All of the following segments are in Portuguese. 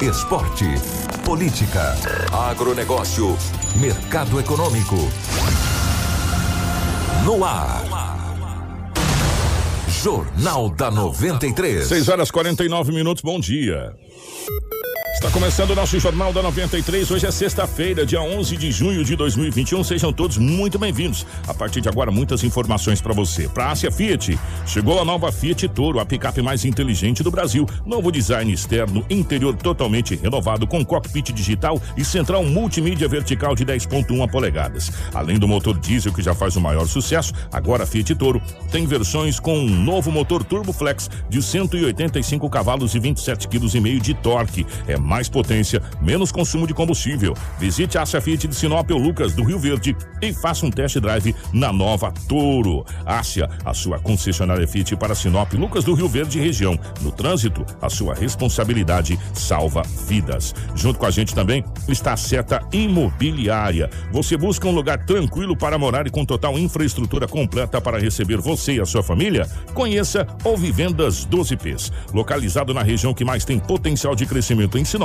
Esporte. Política. Agronegócio. Mercado econômico. No ar. Jornal da 93. 6 horas 49 minutos, bom dia. Está começando o nosso Jornal da 93. Hoje é sexta-feira, dia 11 de junho de 2021. Sejam todos muito bem-vindos. A partir de agora, muitas informações para você. Para a Ásia Fiat, chegou a nova Fiat Toro, a picape mais inteligente do Brasil. Novo design externo, interior totalmente renovado, com cockpit digital e central multimídia vertical de 10,1 polegadas. Além do motor diesel que já faz o maior sucesso, agora a Fiat Toro tem versões com um novo motor Turbo Flex de 185 cavalos e 27 kg de torque. É mais potência, menos consumo de combustível. Visite a Ásia Fiat de Sinop ou Lucas do Rio Verde e faça um test drive na nova Toro. Ásia, a sua concessionária Fiat para Sinop, Lucas do Rio Verde região. No trânsito, a sua responsabilidade salva vidas. Junto com a gente também está a Seta Imobiliária. Você busca um lugar tranquilo para morar e com total infraestrutura completa para receber você e a sua família? Conheça o Vivendas 12Ps. Localizado na região que mais tem potencial de crescimento em Sinop,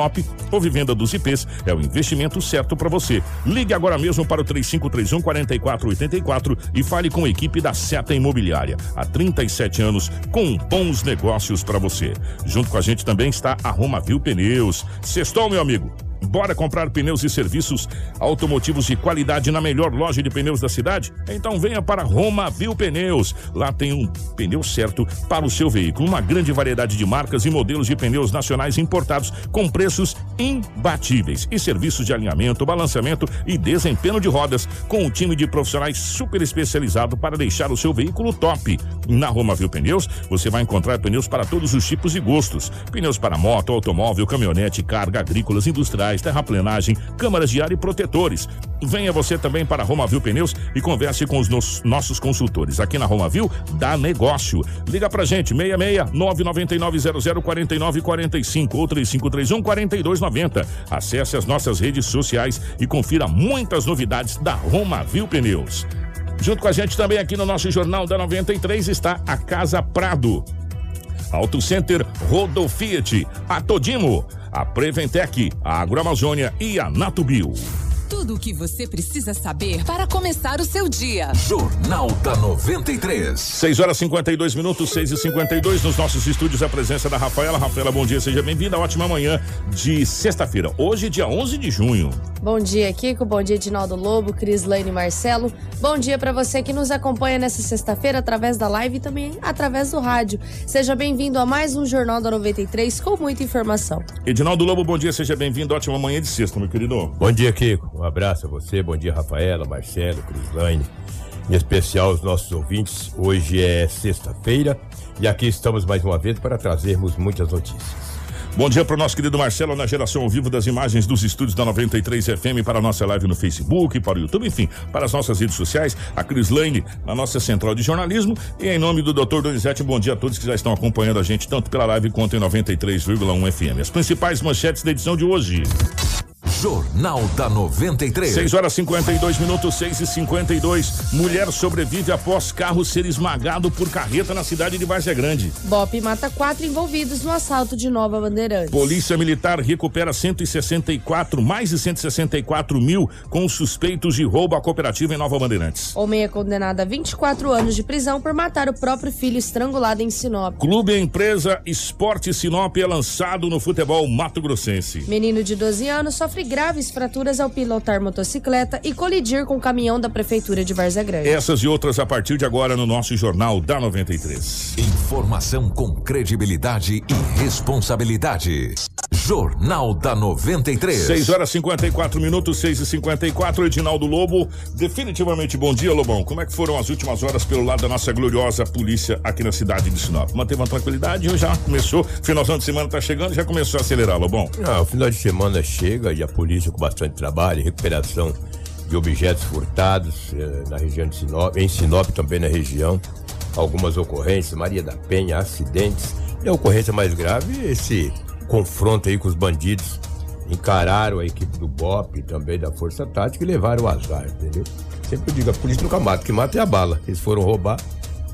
o Vivenda dos IPs é o investimento certo para você. Ligue agora mesmo para o 3531 4484 e fale com a equipe da Seta Imobiliária. Há 37 anos com bons negócios para você. Junto com a gente também está a Romavil Pneus. Sextou, meu amigo. Bora comprar pneus e serviços automotivos de qualidade na melhor loja de pneus da cidade? Então venha para Roma Viu Pneus. Lá tem um pneu certo para o seu veículo. Uma grande variedade de marcas e modelos de pneus nacionais importados com preços imbatíveis. E serviços de alinhamento, balanceamento e desempenho de rodas com um time de profissionais super especializado para deixar o seu veículo top. Na Roma Viu Pneus, você vai encontrar pneus para todos os tipos e gostos. Pneus para moto, automóvel, caminhonete, carga, agrícolas, industriais, terraplenagem, câmaras de ar e protetores. Venha você também para Romavil Pneus e converse com os nos, nossos consultores. Aqui na Romavil, dá negócio. Liga pra gente, 66 999 00 49 45 ou 3531 4290. Acesse as nossas redes sociais e confira muitas novidades da Romavil Pneus. Junto com a gente também aqui no nosso Jornal da 93 está a Casa Prado. Auto Center Rodo Fiat, a Todimo, a Preventec, a Agroamazônia e a Natubio. Tudo o que você precisa saber para começar o seu dia. Jornal da 93. 6 horas 52 minutos, 6 e 52 nos nossos estúdios. A presença da Rafaela. Rafaela, bom dia, seja bem-vinda. Ótima manhã de sexta-feira. Hoje, dia 11 de junho. Bom dia, Kiko. Bom dia, Edinaldo Lobo, Cris Lane e Marcelo. Bom dia para você que nos acompanha nessa sexta-feira através da live e também através do rádio. Seja bem-vindo a mais um Jornal da 93 com muita informação. Edinaldo Lobo, bom dia, seja bem-vindo. Ótima manhã de sexta, meu querido. Bom dia, Kiko. Um abraço a você. Bom dia, Rafaela, Marcelo, Crislaine. Em especial os nossos ouvintes. Hoje é sexta-feira e aqui estamos mais uma vez para trazermos muitas notícias. Bom dia para o nosso querido Marcelo na geração ao vivo das imagens dos estúdios da 93 FM para a nossa live no Facebook, para o YouTube, enfim, para as nossas redes sociais, a Cris Lane na nossa central de jornalismo e em nome do Dr. Donizete, bom dia a todos que já estão acompanhando a gente tanto pela live quanto em 93,1 FM. As principais manchetes da edição de hoje. Jornal da 93. 6 horas 52 minutos, 6 e 52. Mulher sobrevive após carro ser esmagado por carreta na cidade de Várzea Grande. BOP mata quatro envolvidos no assalto de Nova Bandeirantes. Polícia Militar recupera 164, mais de 164 mil com suspeitos de roubo à cooperativa em Nova Bandeirantes. Homem é condenado a 24 anos de prisão por matar o próprio filho estrangulado em Sinop. Clube Empresa Esporte Sinop é lançado no futebol mato-grossense. Menino de 12 anos sofre graves fraturas ao pilotar motocicleta e colidir com o caminhão da prefeitura de Várzea Grande. Essas e outras a partir de agora no nosso Jornal da 93. Informação com credibilidade e responsabilidade. Jornal da 93. 6 horas 54 minutos, 6 e 54 Edinaldo Lobo. Definitivamente bom dia, Lobão. Como é que foram as últimas horas pelo lado da nossa gloriosa polícia aqui na cidade de Sinop? Manteve uma tranquilidade ou já começou? Finalzão de semana tá chegando, já começou a acelerar, Lobão? Ah, o final de semana chega e a polícia com bastante trabalho, recuperação de objetos furtados eh, na região de Sinop, em Sinop também na região. Algumas ocorrências, Maria da Penha, acidentes. E a ocorrência mais grave, esse confronto aí com os bandidos. Encararam a equipe do BOP também da Força Tática e levaram o azar, entendeu? Sempre eu digo, a polícia nunca mata, que mata é a bala. Eles foram roubar,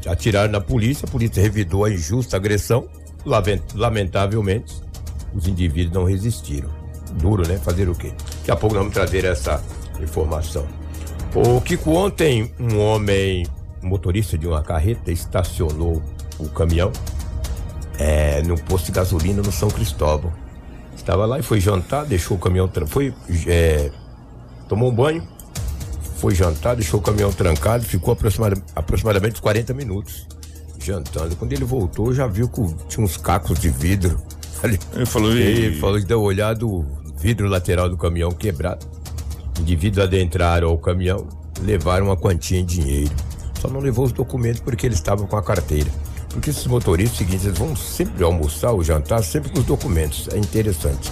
atiraram na polícia, a polícia revidou a injusta agressão. Lament- Lamentavelmente, os indivíduos não resistiram. Duro, né? Fazer o quê? Daqui a pouco nós vamos trazer essa informação. O Kiko, ontem, um homem, motorista de uma carreta, estacionou o caminhão é, no posto de gasolina no São Cristóvão. Estava lá e foi jantar, deixou o caminhão. Foi, é, tomou um banho, foi jantar, deixou o caminhão trancado, ficou aproximada- aproximadamente uns 40 minutos jantando. Quando ele voltou, já viu que tinha uns cacos de vidro. ali. Ele falou, Ele "Ih". falou que deu uma olhada, o vidro lateral do caminhão quebrado. Indivíduos adentraram ao caminhão, levaram uma quantia em dinheiro. Só não levou os documentos porque eles estavam com a carteira. Porque esses motoristas, seguinte, eles vão sempre almoçar ou jantar, sempre com os documentos. É interessante.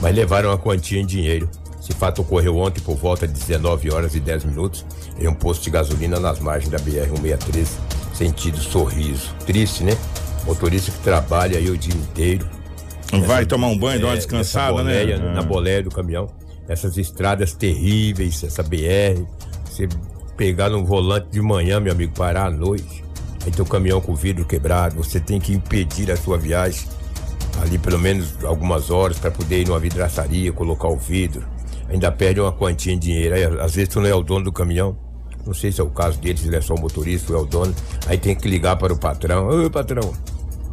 Mas levaram uma quantia em dinheiro. Esse fato ocorreu ontem por volta de 19 horas e 10 minutos em um posto de gasolina nas margens da BR-163, sentido sorriso. Triste, né? Motorista que trabalha aí o dia inteiro. Vai tomar um banho, dar uma É, descansada, nessa boleia, né? Na boleia do caminhão. Essas estradas terríveis, essa BR. Você pegar no volante de manhã, meu amigo, parar à noite. Aí teu caminhão com o vidro quebrado, você tem que impedir a sua viagem ali pelo menos algumas horas para poder ir numa vidraçaria, colocar o vidro. Ainda perde uma quantia em dinheiro. Aí, às vezes tu não é o dono do caminhão. Não sei se é o caso dele, se ele é só o motorista ou é o dono. Aí tem que ligar para o patrão. Ô, patrão,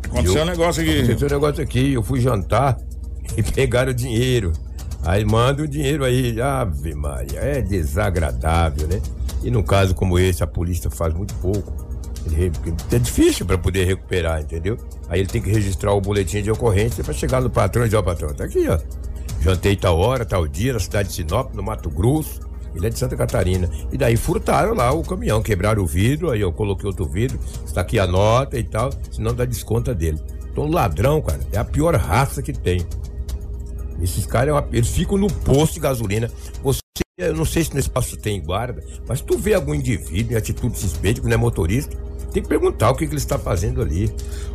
Aconteceu eu- um negócio aqui. Aconteceu um negócio aqui, eu fui jantar e pegaram o dinheiro. Aí manda o dinheiro aí. Ave Maria, é desagradável, né? E num caso como esse, a polícia faz muito pouco. É difícil para poder recuperar, entendeu? Aí ele tem que registrar o boletim de ocorrência para chegar no patrão e dizer, ó, patrão, tá aqui, ó. Jantei tal hora, tal dia, na cidade de Sinop, no Mato Grosso. Ele é de Santa Catarina. E daí furtaram lá o caminhão, quebraram o vidro, aí eu coloquei outro vidro, está aqui a nota e tal, senão dá desconta dele. Então ladrão, cara, é a pior raça que tem. Esses caras, é eles ficam no posto de gasolina. Você, eu não sei se no espaço tem guarda, mas tu vê algum indivíduo em atitude suspeita, que não é motorista, tem que perguntar o que, que ele está fazendo ali.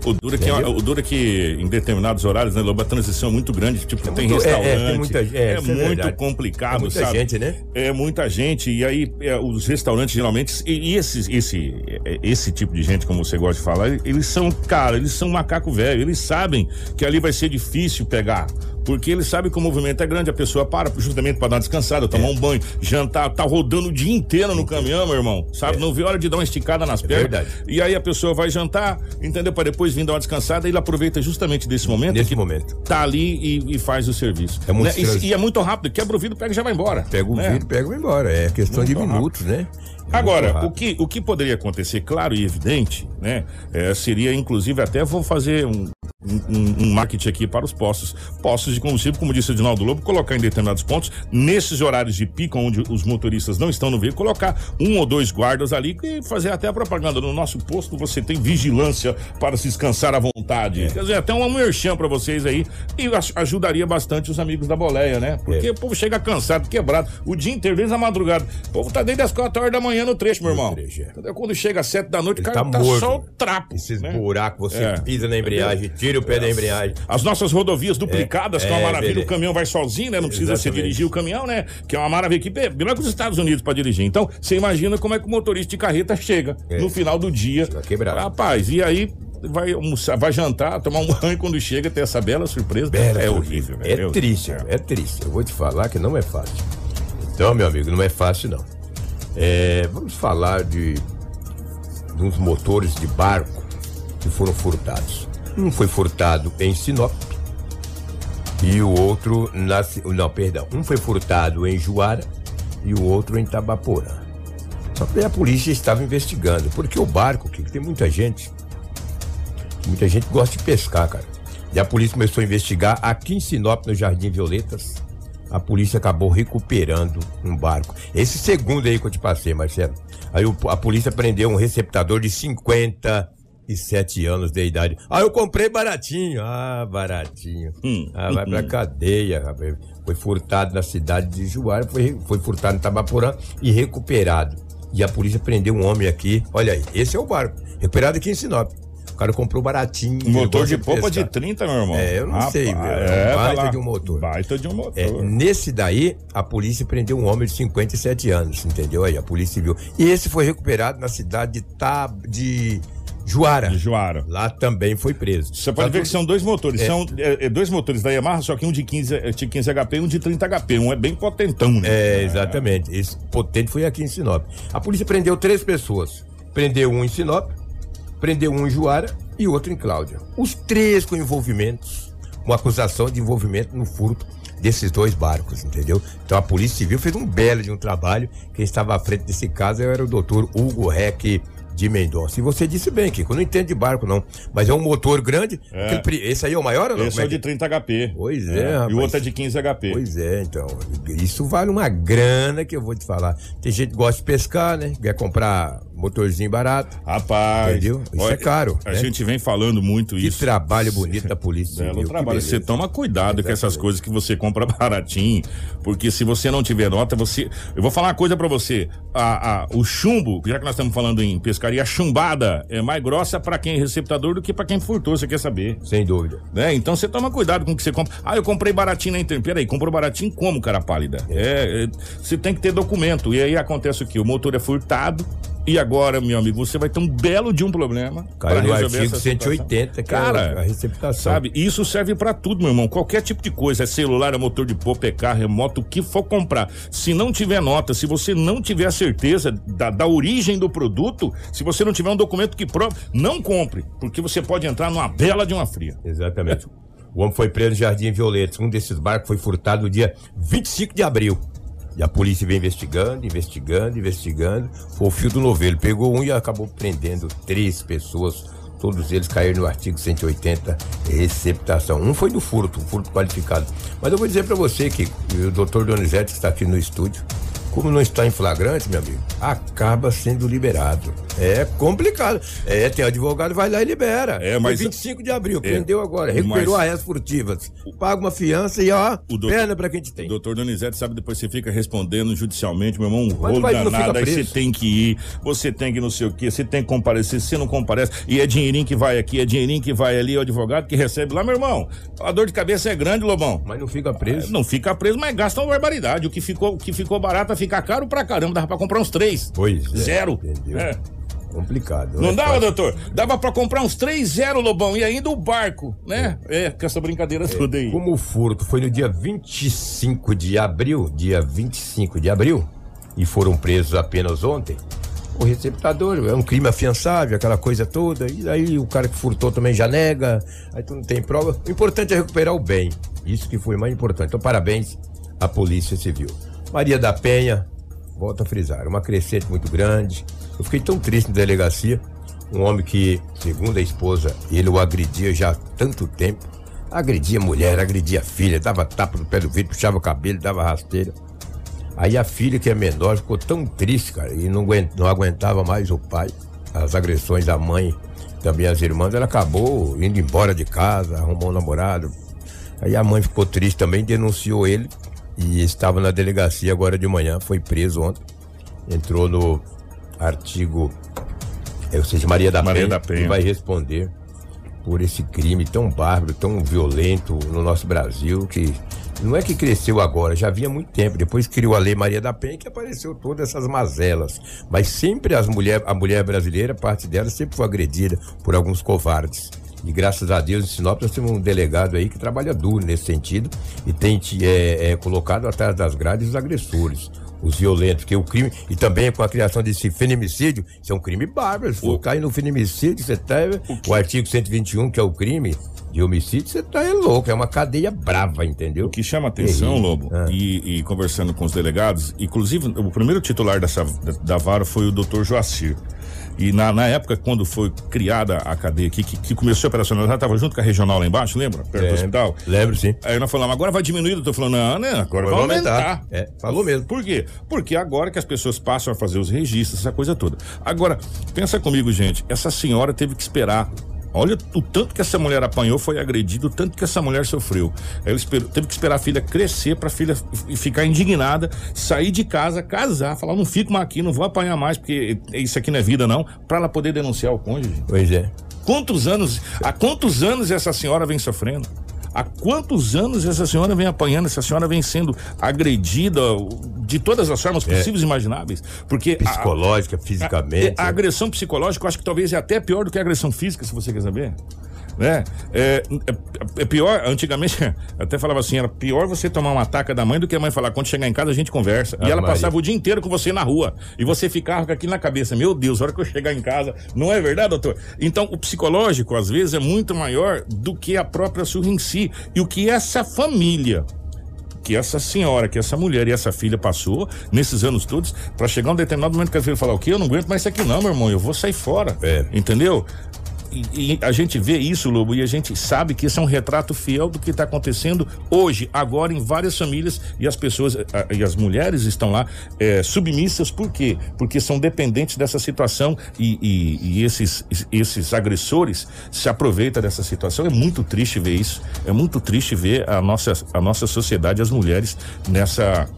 O duro, é que, o duro é que em determinados horários, né, Lobo, a transição é muito grande. Tipo, É tem muito- é, é, restaurante. tem muita- é, é muito complicado, É muita sabe? gente, né? É muita gente. E aí, os restaurantes, geralmente, e, e esses, esse, esse tipo de gente, como você gosta de falar, eles são, cara, eles são macaco velho. Eles sabem que ali vai ser difícil pegar. Porque eles sabem que o movimento é grande, a pessoa para justamente para dar uma descansada, tomar um banho, jantar, tá rodando o dia inteiro no caminhão, meu irmão. Sabe? Não vê hora de dar uma esticada nas pernas. verdade. E aí a pessoa vai jantar, entendeu? Para depois vir dar uma descansada, ele aproveita justamente desse momento Nesse momento. tá ali e, e faz o serviço. É muito Né? E- e, é muito rápido, quebra o vidro, pega e já vai embora. Pega o né? vidro, pega e vai embora. É questão de Muito minutos, né? É Agora, o rápido. que, o que poderia acontecer, claro e evidente, né? é, seria, inclusive, até vou fazer um, um, um marketing aqui para os postos. Postos de combustível, como disse o Edinaldo Lobo, colocar em determinados pontos, nesses horários de pico, onde os motoristas não estão no veículo, colocar um ou dois guardas ali e fazer até a propaganda. No nosso posto você tem vigilância para se descansar à vontade. Quer dizer, até um merchan para vocês aí e aj- ajudaria bastante os amigos da boleia, né? Porque É. o povo chega cansado, quebrado, o dia inteiro, desde a madrugada. O povo tá desde as 4 horas da manhã no trecho, meu irmão. trecho, é. Quando chega às 7 da noite, o cara tá tá, morto, só o trapo. Esses né? buracos, você É. pisa na embreagem, tira o pé da embreagem. As nossas rodovias duplicadas, que é uma é, maravilha, beleza. o caminhão vai sozinho, né? Não precisa você Exatamente. dirigir o caminhão, né? Que é uma maravilha que melhor que os Estados Unidos para dirigir. Então, você imagina como é que o motorista de carreta chega É. no final do dia. Rapaz, e aí vai almoçar, vai jantar, tomar um banho quando chega, ter essa bela surpresa. Bela é horrível, É velho. triste, é triste. Eu vou te falar que não é fácil. Então, meu amigo, não é fácil não. É, vamos falar de, de uns motores de barco que foram furtados. Um foi furtado em Sinop e o outro na, ci- não, perdão, um foi furtado em Juara e o outro em Tabaporã. Só que a polícia estava investigando, porque o barco, que tem muita gente, muita gente gosta de pescar, cara. E a polícia começou a investigar aqui em Sinop, no Jardim Violetas. A polícia acabou recuperando um barco. Esse segundo aí que eu te passei, Marcelo. Aí a polícia prendeu um receptador de 57 anos de idade. Ah, eu comprei baratinho. Ah, baratinho. Hum. Ah, vai pra cadeia, rapaz. Foi furtado na cidade de Juara, foi, foi furtado em Tabaporã e recuperado. E a polícia prendeu um homem aqui. Olha aí, esse é o barco. Recuperado aqui em Sinop. O cara comprou baratinho. Um motor de popa de pescar. 30, meu irmão. É, eu não sei, meu. É, Baita vai lá. de um motor. Baita de um motor. É, nesse daí, a polícia prendeu um homem de 57 anos, entendeu? Aí, a polícia civil. E esse foi recuperado na cidade de, Tab... de Juara. De Juara. Lá também foi preso. Você pode ver que são dois motores. É. São é, é, dois motores da Yamaha, só que um de 15, é, de 15 HP e um de 30 HP. Um é bem potentão, né? É, exatamente. Esse potente foi aqui em Sinop. A polícia prendeu três pessoas. Prendeu um em Sinop, prendeu um em Juara e outro em Cláudia. Os três com envolvimentos, uma acusação de envolvimento no furto desses dois barcos, entendeu? Então a Polícia Civil fez um belo de um trabalho. Quem estava à frente desse caso era o doutor Hugo Reck de Mendonça. E você disse bem, Kiko, eu não entendo de barco não, mas é um motor grande. É. aquele Esse aí é o maior ou não? Esse é que- de 30 HP. Pois é, E rapaz. o outro é de 15 HP. Pois é, então. Isso vale uma grana que eu vou te falar. Tem gente que gosta de pescar, né? Quer comprar motorzinho barato. Rapaz. Entendeu? Isso é caro, A né? gente vem falando muito Que isso. trabalho bonito da polícia. Belo Civil, que trabalho. Você toma cuidado com essas coisas que você compra baratinho, porque se você não tiver nota, você. Eu vou falar uma coisa pra você. A, a- o chumbo, já que nós estamos falando em pescaria, a chumbada é mais grossa pra quem é receptador do que pra quem furtou, você quer saber. Sem dúvida. Né? Então você toma cuidado com o que você compra. Ah, eu comprei baratinho na internet. Peraí, comprou baratinho como, cara pálida? É, é, você tem que ter documento. E aí acontece o quê? O motor é furtado. E agora, meu amigo, você vai ter um belo de um problema. Caiu pra no resolver artigo essa situação. 180, que é Cara, a receptação. Sabe? Isso serve pra tudo, meu irmão. Qualquer tipo de coisa. É celular, é motor de popa, é carro, é moto, o que for comprar. Se não tiver nota, se você não tiver a certeza da, da origem do produto, se você não tiver um documento que prova, não compre. Porque você pode entrar numa bela de uma fria. Exatamente. O homem foi preso no Jardim Violetas. Um desses barcos foi furtado no dia 25 de abril. E a polícia veio investigando, investigando, investigando. Foi o fio do novelo. Pegou um e acabou prendendo três pessoas. Todos eles caíram no artigo 180, receptação. Um foi do furto, furto qualificado. Mas eu vou dizer pra você, Kiko, e o doutor Donizete que está aqui no estúdio, como não está em flagrante, meu amigo, acaba sendo liberado. É complicado. É, tem advogado, vai lá e libera. É, mas- Foi 25 de abril, É, prendeu agora, recuperou mas- arrestas furtivas. Paga uma fiança e ó, O doutor- perna pra quem te tem. O doutor Donizete sabe depois você fica respondendo judicialmente, meu irmão, um Mas rolo vai danado, fica aí você tem que ir, você tem que não sei o quê, você tem que comparecer, se você não comparece, e é dinheirinho que vai aqui, é dinheirinho que vai ali, é o advogado que recebe lá, meu irmão. A dor de cabeça é grande, Lobão. Mas não fica preso. Não fica preso, mas gasta uma barbaridade. O que ficou, o que ficou barato vai ficar caro pra caramba. Dava pra comprar uns três. Pois é, Zero. entendeu? É. Complicado. Não é dava, doutor? Dava pra comprar uns três zero, Lobão, e ainda o barco, né? É, com essa brincadeira toda aí. Como o furto foi no dia 25 de abril, dia 25 de abril, e foram presos apenas ontem, o receptador é um crime afiançável, aquela coisa toda, e aí o cara que furtou também já nega, aí tu não tem prova. O importante é recuperar o bem. Isso que foi mais importante. Então, parabéns à Polícia Civil. Maria da Penha, volto a frisar, uma crescente muito grande. Eu fiquei tão triste na delegacia. Um homem que, segundo a esposa, ele o agredia já há tanto tempo. Agredia mulher, agredia filha, dava tapa no pé do vidro, puxava o cabelo, dava rasteira. Aí a filha, que é menor, ficou tão triste, cara, e não, não aguentava mais o pai, as agressões da mãe, também as irmãs. Ela acabou indo embora de casa, arrumou um namorado. Aí a mãe ficou triste também, denunciou ele e estava na delegacia agora de manhã, foi preso ontem. Entrou no artigo, é, ou seja, Maria da Maria Penha, da Penha. e vai responder por esse crime tão bárbaro, tão violento no nosso Brasil, que não é que cresceu agora, já havia muito tempo. Depois criou a Lei Maria da Penha que apareceu todas essas mazelas. Mas sempre as mulher, a mulher brasileira, parte dela, sempre foi agredida por alguns covardes. E graças a Deus, em Sinop, nós temos um delegado aí que trabalha duro nesse sentido e tem é, é, colocado atrás das grades os agressores. Os violentos, porque o crime, e também com a criação desse feminicídio, isso é um crime bárbaro. Se for cair no feminicídio, você tá. O artigo 121, que é o crime, de homicídio, você tá é louco, é uma cadeia brava, entendeu? O que chama atenção. Lobo, Ah. e, e conversando com os delegados, inclusive o primeiro titular dessa, da, da vara foi o doutor Joacir. E na, na época, quando foi criada a cadeia aqui, que, que começou a operacionalizar, estava junto com a regional lá embaixo, lembra? Perto do Lembro. hospital. Lembro, sim. Aí nós falamos, agora vai diminuir, eu tô falando, não, né? Agora vai aumentar. É, falou mesmo. Por quê? Porque agora que as pessoas passam a fazer os registros, essa coisa toda. Agora, pensa comigo, gente, essa senhora teve que esperar. Olha o tanto que essa mulher apanhou, foi agredida, o tanto que essa mulher sofreu. Ela esperou- teve que esperar a filha crescer pra filha f- ficar indignada, sair de casa, casar, falar, não fico mais aqui, não vou apanhar mais, porque isso aqui não é vida, não, pra ela poder denunciar o cônjuge. Pois é. Quantos anos, há quantos anos essa senhora vem sofrendo? Há quantos anos essa senhora vem apanhando, essa senhora vem sendo agredida de todas as formas possíveis e imagináveis? Porque a- Psicológica, fisicamente. a, a agressão psicológica, eu acho que talvez é até pior do que a agressão física, se você quer saber. Né? É, é- é pior, antigamente, até falava assim, era pior você tomar uma ataca da mãe do que a mãe falar, quando chegar em casa a gente conversa. Ah, e ela Maria. passava o dia inteiro com você na rua. E você ficava com aquilo na cabeça, meu Deus, a hora que eu chegar em casa, não é verdade, doutor? Então, o psicológico, às vezes, é muito maior do que a própria surra em si. E o que essa família que essa senhora, que essa mulher e essa filha passou nesses anos todos, pra chegar um determinado momento que a filha falar o quê? Eu não aguento mais isso aqui não, meu irmão, eu vou sair fora. É. Entendeu? E, a gente vê isso, Lobo, e a gente sabe que isso é um retrato fiel do que está acontecendo hoje, agora em várias famílias e as pessoas a- e as mulheres estão lá é, submissas, por quê? Porque são dependentes dessa situação e, e- e esses, esses agressores se aproveitam dessa situação. É muito triste ver isso, é muito triste ver a nossa, a nossa sociedade, as mulheres nessa.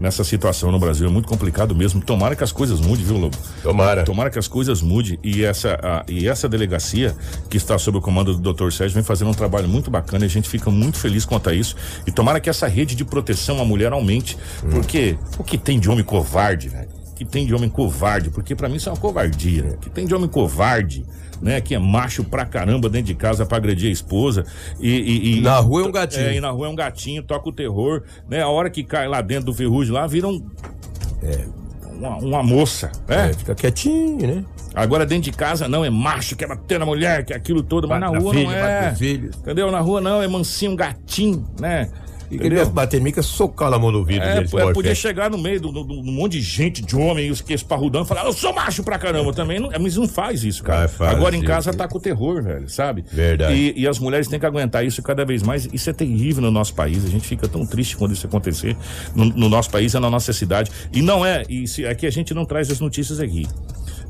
Nessa situação no Brasil é muito complicado mesmo. Tomara que as coisas mudem, viu, Lobo? Tomara. Tomara que as coisas mudem e essa, a- e essa delegacia que está sob o comando do Dr. Sérgio vem fazendo um trabalho muito bacana e a gente fica muito feliz quanto a isso. E tomara que essa rede de proteção à mulher aumente, porque o que tem de homem covarde, velho? O que tem de homem covarde? Porque pra mim isso é uma covardia. né? O que tem de homem covarde, né? Que é macho pra caramba dentro de casa pra agredir a esposa e. e- e- Na rua é um gatinho. É, e na rua é um gatinho, toca o terror, né? A hora que cai lá dentro do ferrugem lá, vira um. Uma, uma moça, né? É, fica quietinho, né? Agora dentro de casa não, é macho, quer bater na mulher, quer aquilo todo, mas na Bate na rua filha, não é. Entendeu? Na rua não, é mansinho, gatinho, né? E queria bater em mim, que é na mão no vidro É, é, podia chegar no meio de um monte de gente, de homem, os que esparrudão, e falar, eu sou macho pra caramba também. Não, mas não faz isso, cara. Ah, faz Agora em casa tá com o terror, velho, sabe? Verdade. E, e as mulheres têm que aguentar isso cada vez mais. Isso é terrível no nosso país. A gente fica tão triste quando isso acontecer no, no nosso país, e na nossa cidade. E não é, e se, é que a gente não traz as notícias aqui.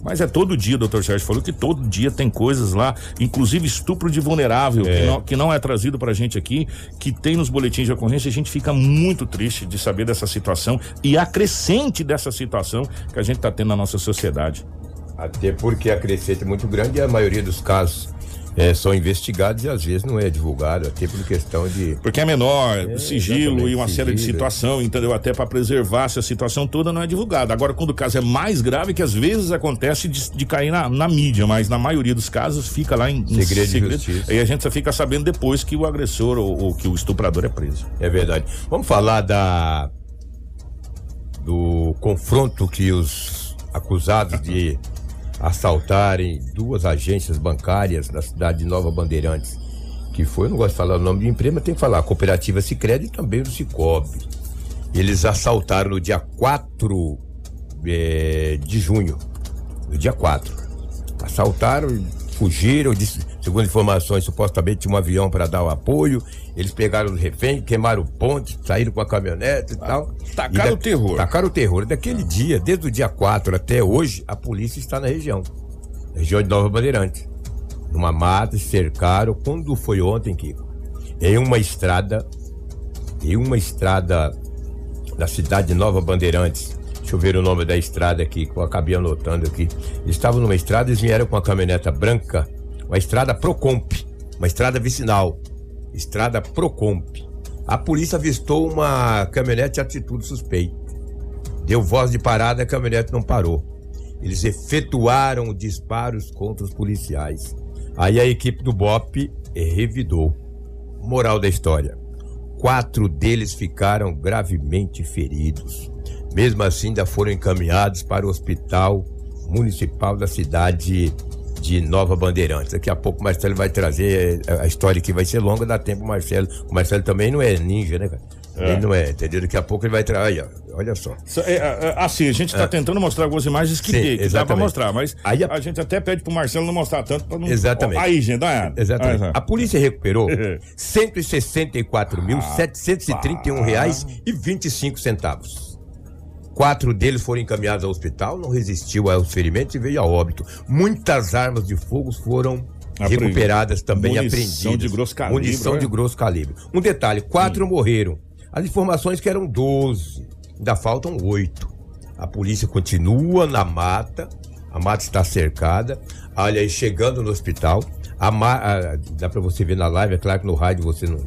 Mas é todo dia, o doutor Sérgio falou que todo dia tem coisas lá, inclusive estupro de vulnerável, que, não, que não é trazido pra gente aqui, que tem nos boletins de ocorrência. A gente fica muito triste de saber dessa situação e a crescente dessa situação que a gente tá tendo na nossa sociedade. Até porque a crescente é muito grande e a maioria dos casos é, são investigados e às vezes não é divulgado, até por questão de. Porque é menor, sigilo exatamente, e uma série de sigilo. situação, entendeu? Até pra preservar essa situação toda não é divulgada. Agora, quando o caso é mais grave, que às vezes acontece de, de cair na, na mídia, mas na maioria dos casos fica lá em, em Segredo de justiça. E a gente só fica sabendo depois que o agressor ou, ou que o estuprador é preso. É verdade. Vamos falar da do confronto que os acusados de assaltarem duas agências bancárias na cidade de Nova Bandeirantes, que foi, eu não gosto de falar o nome de empresa, mas tem que falar, a Cooperativa Sicredi e também o Cicobi. Eles assaltaram no dia 4 eh, de junho, no dia 4. Assaltaram, fugiram, disse- segundo informações, supostamente tinha um avião para dar o apoio. Eles pegaram os reféns, queimaram o ponte, saíram com a caminhonete e tal. tacaram E o terror. Tacaram o terror. Daquele dia, desde o dia 4 até hoje, a polícia está na região. Região de Nova Bandeirante. Numa mata, cercaram. Quando foi ontem, Kiko? Em uma estrada, em uma estrada da cidade de Nova Bandeirantes. Deixa eu ver o nome da estrada aqui, que eu acabei anotando aqui. Eles estavam numa estrada, eles vieram com uma caminhoneta branca, uma estrada Procomp, uma estrada vicinal. Estrada Procomp. A polícia avistou uma caminhonete de atitude suspeita. Deu voz de parada, a caminhonete não parou. Eles efetuaram disparos contra os policiais. Aí a equipe do BOP revidou. Moral da história: quatro deles ficaram gravemente feridos. Mesmo assim, ainda foram encaminhados para o hospital municipal da cidade de Nova Bandeirantes. Daqui a pouco o Marcelo vai trazer eh, a história que vai ser longa, dá tempo o Marcelo. O Marcelo também não é ninja, né, cara? Ele não é, entendeu? Daqui a pouco ele vai trazer. Olha só. Só- é, é, Assim, a gente está tentando mostrar algumas imagens que, Sim, que dá exatamente. mostrar, mas a- a... gente até pede pro Marcelo não mostrar tanto pra não. Exatamente. Aí, gente, dá. Exatamente. A polícia recuperou 164.731 reais e 25 centavos. Quatro deles foram encaminhados ao hospital, não resistiu aos ferimentos e veio a óbito. Muitas armas de fogo foram recuperadas também, Munição apreendidas. de grosso calibre, Munição né? de grosso calibre. Um detalhe, quatro morreram. As informações que eram 12, ainda faltam oito. A polícia continua na mata, a mata está cercada. Olha aí, chegando no hospital, a ma- dá pra você ver na live, é claro que no rádio você não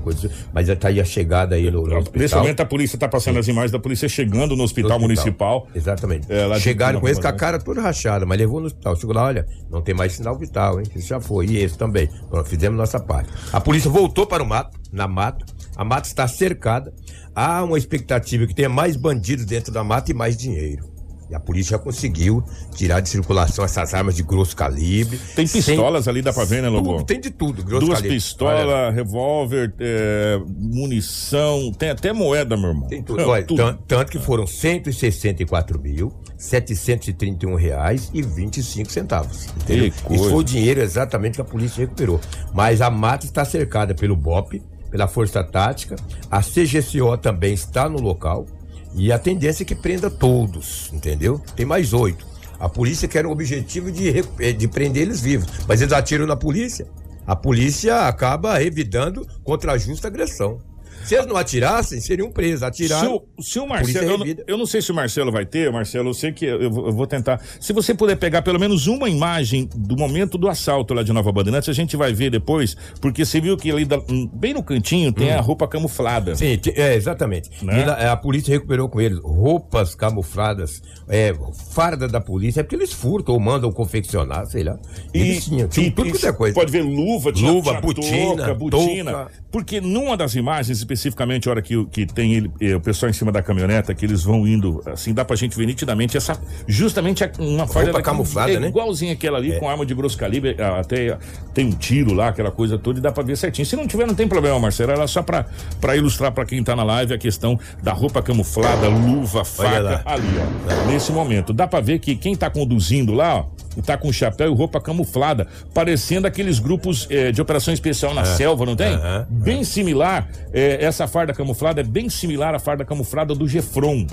tem mas já tá aí a chegada aí no, no hospital. Nesse momento a polícia está passando as imagens da polícia chegando no hospital, No municipal. Exatamente. É, Chegaram com esse com a Bandeirantes. cara toda rachada, mas levou no hospital. Chegou lá, olha, não tem mais sinal vital, hein? Isso já foi. E esse também. Nós fizemos nossa parte. A polícia voltou para o mato, na mata. A mata está cercada. Há uma expectativa que tenha mais bandidos dentro da mata e mais dinheiro. E a polícia já conseguiu tirar de circulação essas armas de grosso calibre. Tem Sem- pistolas ali, dá pra ver, né, Lobo? Tudo, tem de tudo. Grosso Duas calibre. Olha, pistolas, revólver, é, munição, tem até moeda, meu irmão. Tem tudo. É, Olha, tudo. tan- tanto que foram 164 mil 731 reais e 25 centavos. Entendeu? Isso foi o dinheiro exatamente que a polícia recuperou. Mas a mata está cercada pelo BOP, pela Força Tática, a CGCO também está no local e a tendência é que prenda todos, entendeu? Tem mais oito. A polícia quer o objetivo de, eh, de prender eles vivos, mas eles atiram na polícia. A polícia acaba revidando contra a justa agressão. Se eles não atirassem, seriam presos. Se Atiraram. o, se o Marcelo, eu, não- eu não sei se o Marcelo vai ter, Marcelo, eu sei que eu, vou- eu vou tentar. Se você puder pegar pelo menos uma imagem do momento do assalto lá de Nova Bandeirantes, a gente vai ver depois, porque você viu que ali da- hum, bem no cantinho tem a roupa camuflada. Sim, é, exatamente. Né? E lá, é, a polícia recuperou com eles roupas camufladas, é, farda da polícia, é porque eles furtam ou mandam confeccionar, sei lá. Eles tinham, tinham tudo quanto é coisa. Pode ver luva, tinha, Luva, tinha botina, touca, touca. Porque numa das imagens, especificamente, a hora que, que tem ele, eh, o pessoal em cima da caminhoneta, que eles vão indo, assim, dá pra gente ver nitidamente essa. Justamente uma farda Roupa camuflada, é né? Igualzinha aquela ali, com arma de grosso calibre, até tem um tiro lá, aquela coisa toda, e dá pra ver certinho. Se não tiver, não tem problema, Marcelo. Era só pra, pra ilustrar pra quem tá na live a questão da roupa camuflada, luva, faca, ali, ó. Nesse momento. Dá pra ver que quem tá conduzindo lá, ó, tá com chapéu e roupa camuflada, parecendo aqueles grupos eh, de operação especial na selva, não tem? bem similar, eh, essa farda camuflada é bem similar à farda camuflada do Gefron,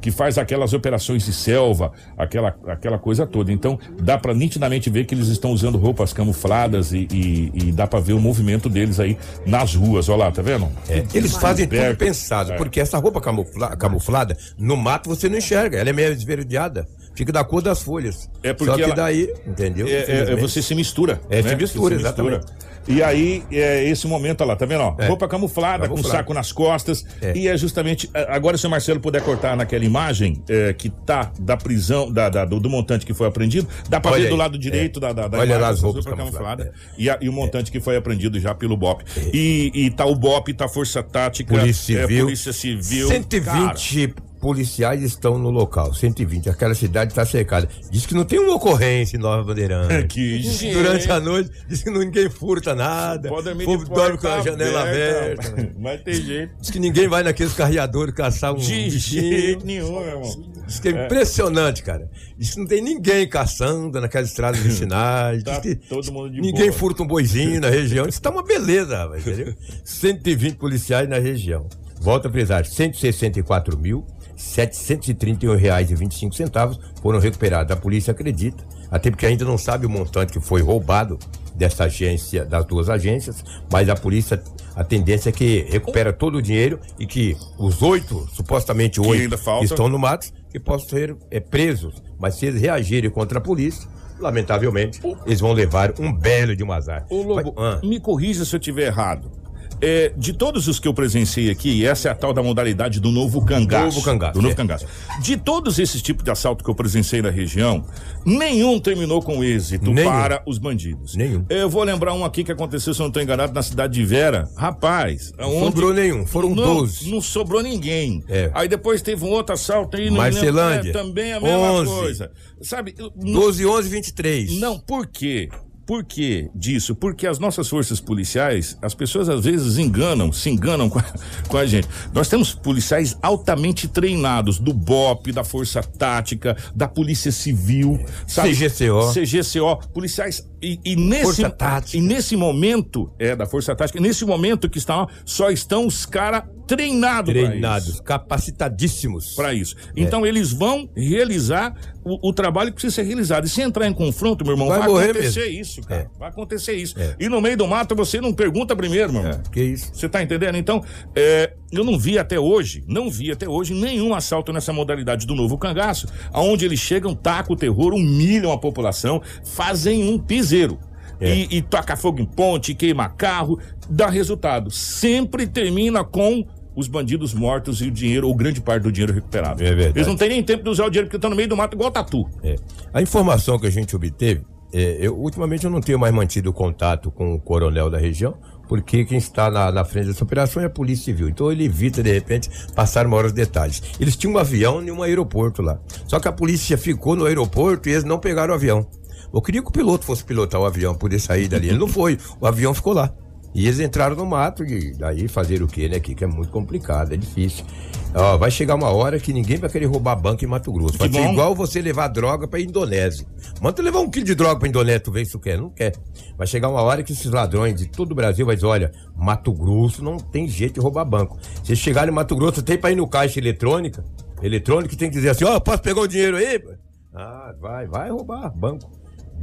que faz aquelas operações de selva, aquela, aquela coisa toda. Então, dá pra nitidamente ver que eles estão usando roupas camufladas e, e- e dá pra ver o movimento deles aí nas ruas. Olha lá, tá vendo? É, eles fazem tudo Perto. pensado, É. porque essa roupa camufla- camuflada, no mato você não enxerga, ela é meio esverdeada, fica da cor das folhas. É porque Só que ela- daí, entendeu? É, é, é, você se mistura. É, né? se mistura, Você exatamente. E aí, é esse momento, olha lá, tá vendo? Ó, É. Roupa camuflada, com saco nas costas. É. E é justamente. Agora, se o Marcelo puder cortar naquela imagem é, que tá da prisão, da, da- do, do montante que foi apreendido, dá pra Olha ver do aí. lado direito É. da, da, da Olha imagem, as roupas roupa camufladas. E, a- e o montante que foi apreendido já pelo BOP. E, e tá o BOP, tá a Força Tática, Polícia é, Civil. Polícia Civil. 120 policiais estão no local, 120. Aquela cidade está cercada. Diz que não tem uma ocorrência em Nova Bandeirante. Que gente. Durante a noite, diz que ninguém furta nada. O povo dorme com a janela aberta. rapaz. Mas tem jeito. Diz que ninguém vai naqueles carreadores caçar um De bichinho. jeito nenhum, meu irmão. Diz que é impressionante, cara. Diz que não tem ninguém caçando naquelas estradas vicinais. Tá Diz que todo mundo de ninguém boa. furta um boizinho na região. Isso tá uma beleza, rapaz, entendeu? 120 policiais na região. Volta a frisar, 164 mil. R$ 731,25 foram recuperados. A polícia acredita, até porque ainda não sabe o montante que foi roubado dessa agência, das duas agências, mas a polícia, a tendência é que recupera todo o dinheiro e que os oito, supostamente oito, que estão no mato, que possam ser é, presos. Mas se eles reagirem contra a polícia, lamentavelmente, eles vão levar um belo de um azar. Ô, Lobo, Vai- ah. me corrija se eu tiver errado. É, de todos os que eu presenciei aqui, e essa é a tal da modalidade do novo cangaço. Novo cangaço, Do novo é. cangaço. De todos esses tipos de assalto que eu presenciei na região, nenhum terminou com êxito Nenhum. para os bandidos. Nenhum. Eu vou lembrar um aqui que aconteceu, se eu não estou enganado, na cidade de Vera. Rapaz, Não onde sobrou nenhum, foram não, 12. Não sobrou ninguém. É. Aí depois teve um outro assalto aí no Marcelândia, é, também a mesma 11. coisa. Sabe? eu- 12, 11, 23. Não, por quê? Por que disso? Porque as nossas forças policiais, as pessoas às vezes enganam, se enganam com a, com a gente. Nós temos policiais altamente treinados do BOP, da Força Tática, da Polícia Civil, sabe? CGCO. CGCO, policiais e, e nesse Força Tática. e nesse momento é da Força Tática, nesse momento que estão só estão os caras treinados pra Treinados, capacitadíssimos. para isso. É. Então eles vão realizar o, o trabalho que precisa ser realizado. E se entrar em confronto, meu irmão, Vai vai, acontecer mesmo. isso, cara. É. Vai acontecer isso. É. E no meio do mato você não pergunta primeiro, meu irmão. É, que isso? Você tá entendendo? Então, é, eu não vi até hoje, não vi até hoje nenhum assalto nessa modalidade do novo cangaço, aonde eles chegam, tacam o terror, humilham a população, fazem um piseiro. É. E, e toca fogo em ponte, queima carro, dá resultado. Sempre termina com os bandidos mortos e o dinheiro, ou grande parte do dinheiro recuperado. É verdade. Eles não têm nem tempo de usar o dinheiro porque estão no meio do mato igual tatu. É. A informação que a gente obteve, é, eu, ultimamente eu não tenho mais mantido contato com o coronel da região, porque quem está na, na frente dessa operação é a Polícia Civil. Então ele evita, de repente, passar maiores detalhes. Eles tinham um avião em um aeroporto lá. Só que a polícia ficou no aeroporto e eles não pegaram o avião. Eu queria que o piloto fosse pilotar o avião, poder sair dali. Ele não foi. O avião ficou lá. E eles entraram no mato e daí fazer o quê, né? Que, que é muito complicado, é difícil. Ó, vai chegar uma hora que ninguém vai querer roubar banco em Mato Grosso. Vai Que ser bom. igual você levar droga pra Indonésia. Manda levar um quilo de droga pra Indonésia, tu vê se tu quer. Não quer. Vai chegar uma hora que esses ladrões de todo o Brasil vai dizer, olha, Mato Grosso não tem jeito de roubar banco. Se chegar em Mato Grosso, tem pra ir no caixa eletrônica. Eletrônica tem que dizer assim, ó, posso pegar o dinheiro aí? Ah, vai, vai roubar banco.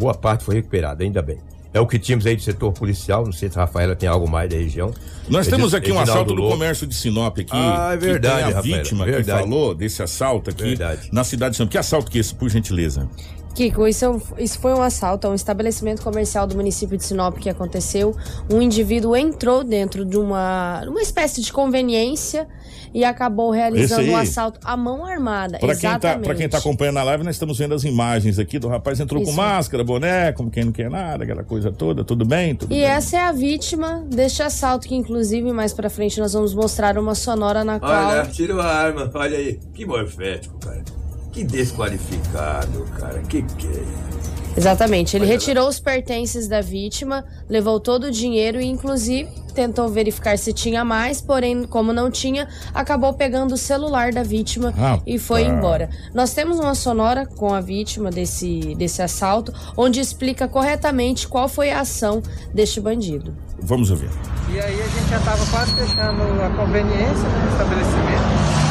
Boa parte foi recuperada, ainda bem. É o que tínhamos aí do setor policial. Não sei se a Rafaela tem algo mais da região. Nós Edi- temos aqui um assalto do Lobo. comércio de Sinop aqui. Ah, é que verdade, tem a Rafaela, vítima verdade. que falou desse assalto aqui Verdade. na cidade de Sinop. Que assalto que é esse, por gentileza? Kiko, isso, é um- isso foi um assalto a um estabelecimento comercial do município de Sinop que aconteceu. Um indivíduo entrou dentro de uma, uma espécie de conveniência e acabou realizando um assalto à mão armada. Pra quem, tá, Exatamente. pra quem tá acompanhando a live, nós estamos vendo as imagens aqui do rapaz entrou com Isso. máscara, boné, como quem não quer nada, aquela coisa toda. Tudo bem? Tudo E bem. essa é a vítima deste assalto, que inclusive mais pra frente nós vamos mostrar uma sonora na qual. Olha, tirou a arma, olha aí. Que morfético, cara. Que desqualificado, cara. Que que é isso? Exatamente. Ele lá. retirou os pertences da vítima, levou todo o dinheiro e, inclusive, tentou verificar se tinha mais, porém, como não tinha, acabou pegando o celular da vítima Rapaz. e foi embora. Nós temos uma sonora com a vítima desse, desse assalto, onde explica corretamente qual foi a ação deste bandido. Vamos ouvir. E aí a gente já estava quase fechando a conveniência né, do estabelecimento.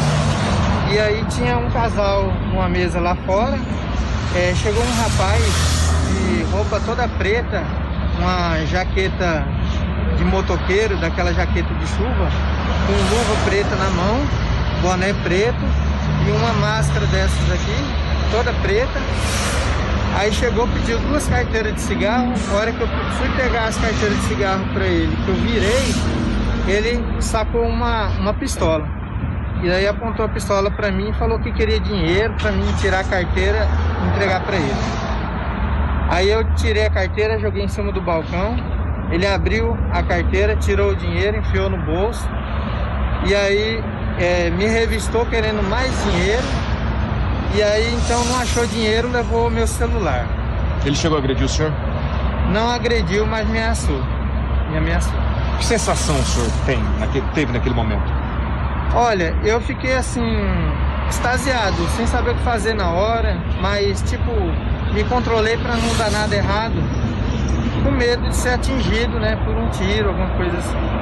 E aí tinha um casal numa mesa lá fora. É, chegou um rapaz de roupa toda preta, uma jaqueta de motoqueiro, daquela jaqueta de chuva, com luva preta na mão, boné preto e uma máscara dessas aqui, toda preta. Aí chegou, pediu duas carteiras de cigarro. A hora que eu fui pegar as carteiras de cigarro para ele, que eu virei, ele sacou uma, uma pistola. E aí apontou a pistola para mim e falou que queria dinheiro para mim tirar a carteira e entregar para ele. Aí eu tirei a carteira, joguei em cima do balcão. Ele abriu a carteira, tirou o dinheiro, enfiou no bolso. E aí eh, me revistou querendo mais dinheiro. E aí então não achou dinheiro, levou o meu celular. Ele chegou a agredir o senhor? Não agrediu, mas me ameaçou. Me ameaçou. Que sensação o senhor tem, naquele, teve naquele momento? Olha, eu fiquei assim, extasiado, sem saber o que fazer na hora, mas tipo, me controlei para não dar nada errado, com medo de ser atingido, né, por um tiro, alguma coisa assim.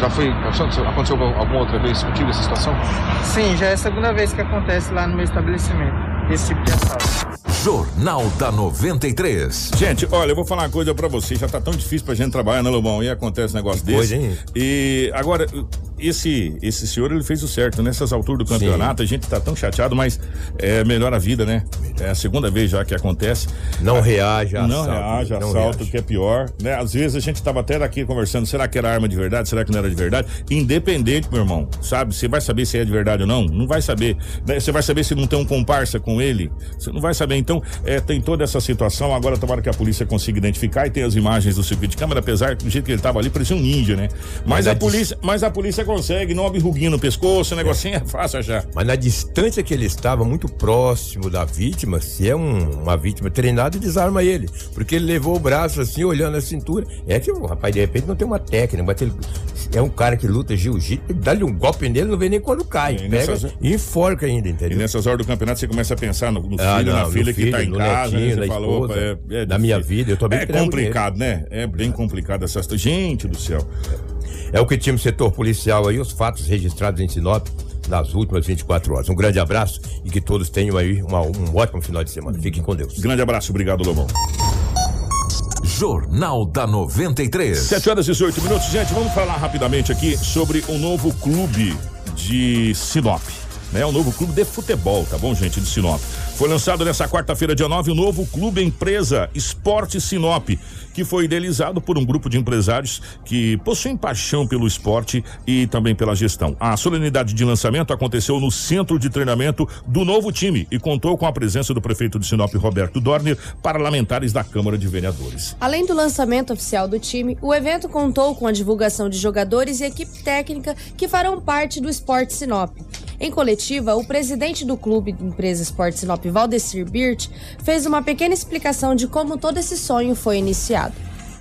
Já foi. Aconteceu alguma outra vez contigo essa situação? Sim, já é a segunda vez que acontece lá no meu estabelecimento, esse tipo de assalto. Jornal da 93. Gente, olha, eu vou falar uma coisa pra você. Já tá tão difícil pra gente trabalhar, né, Lobão? E acontece um negócio desse. coisa, hein? E agora, esse, esse senhor ele fez o certo. Nessas alturas do campeonato, Sim. a gente tá tão chateado, mas é melhor a vida, né? É a segunda vez já que acontece. Não reage a Não assalto, reage a assalto, reage. que é pior. Né? Às vezes a gente tava até daqui conversando, será que era arma de verdade? Será que não era de verdade? Independente, meu irmão, sabe? Você vai saber se é de verdade ou não? Não vai saber. Né? Você vai saber se não tem um comparsa com ele? Você não vai saber. Então, é, tem toda essa situação. Agora, tomara que a polícia consiga identificar e tem as imagens do circuito de câmera, apesar do jeito que ele tava ali, parecia um ninja, né? Mas, mas a polícia, mas a polícia consegue, não ruguinho no pescoço, o negocinho é. é fácil achar. Mas na distância que ele estava, muito próximo da vítima, se é um, uma vítima treinada, desarma ele. Porque ele levou o braço assim, olhando a cintura. É que o rapaz, de repente, não tem uma técnica, mas ele é um cara que luta jiu-jitsu, dá-lhe um golpe nele, não vê nem quando cai. E, pega nessas... e enforca ainda, entendeu? E nessas horas do campeonato você começa a pensar no, no ah, filho, não, na filha filho, que tá em casa, netinho, né? Você falou, é, é na minha vida, eu tô bem É complicado, né? É bem complicado essa. Gente do céu. É o que tinha no setor policial aí, os fatos registrados em Sinop nas últimas 24 horas. Um grande abraço e que todos tenham aí uma, um ótimo final de semana. Fiquem com Deus. Grande abraço, obrigado, Lobão. Jornal da 93. 7 horas e 18 minutos. Gente, vamos falar rapidamente aqui sobre o novo clube de Sinop. Né, o novo clube de futebol, tá bom, gente, de Sinop. Foi lançado nessa quarta-feira, dia 9, o novo clube empresa Esporte Sinop que foi idealizado por um grupo de empresários que possuem paixão pelo esporte e também pela gestão. A solenidade de lançamento aconteceu no centro de treinamento do novo time e contou com a presença do prefeito de Sinop, Roberto Dorner, parlamentares da Câmara de Vereadores. Além do lançamento oficial do time, o evento contou com a divulgação de jogadores e equipe técnica que farão parte do Esporte Sinop. Em coletiva, o presidente do clube de empresa Esporte Sinop, Valdecir Birt, fez uma pequena explicação de como todo esse sonho foi iniciado.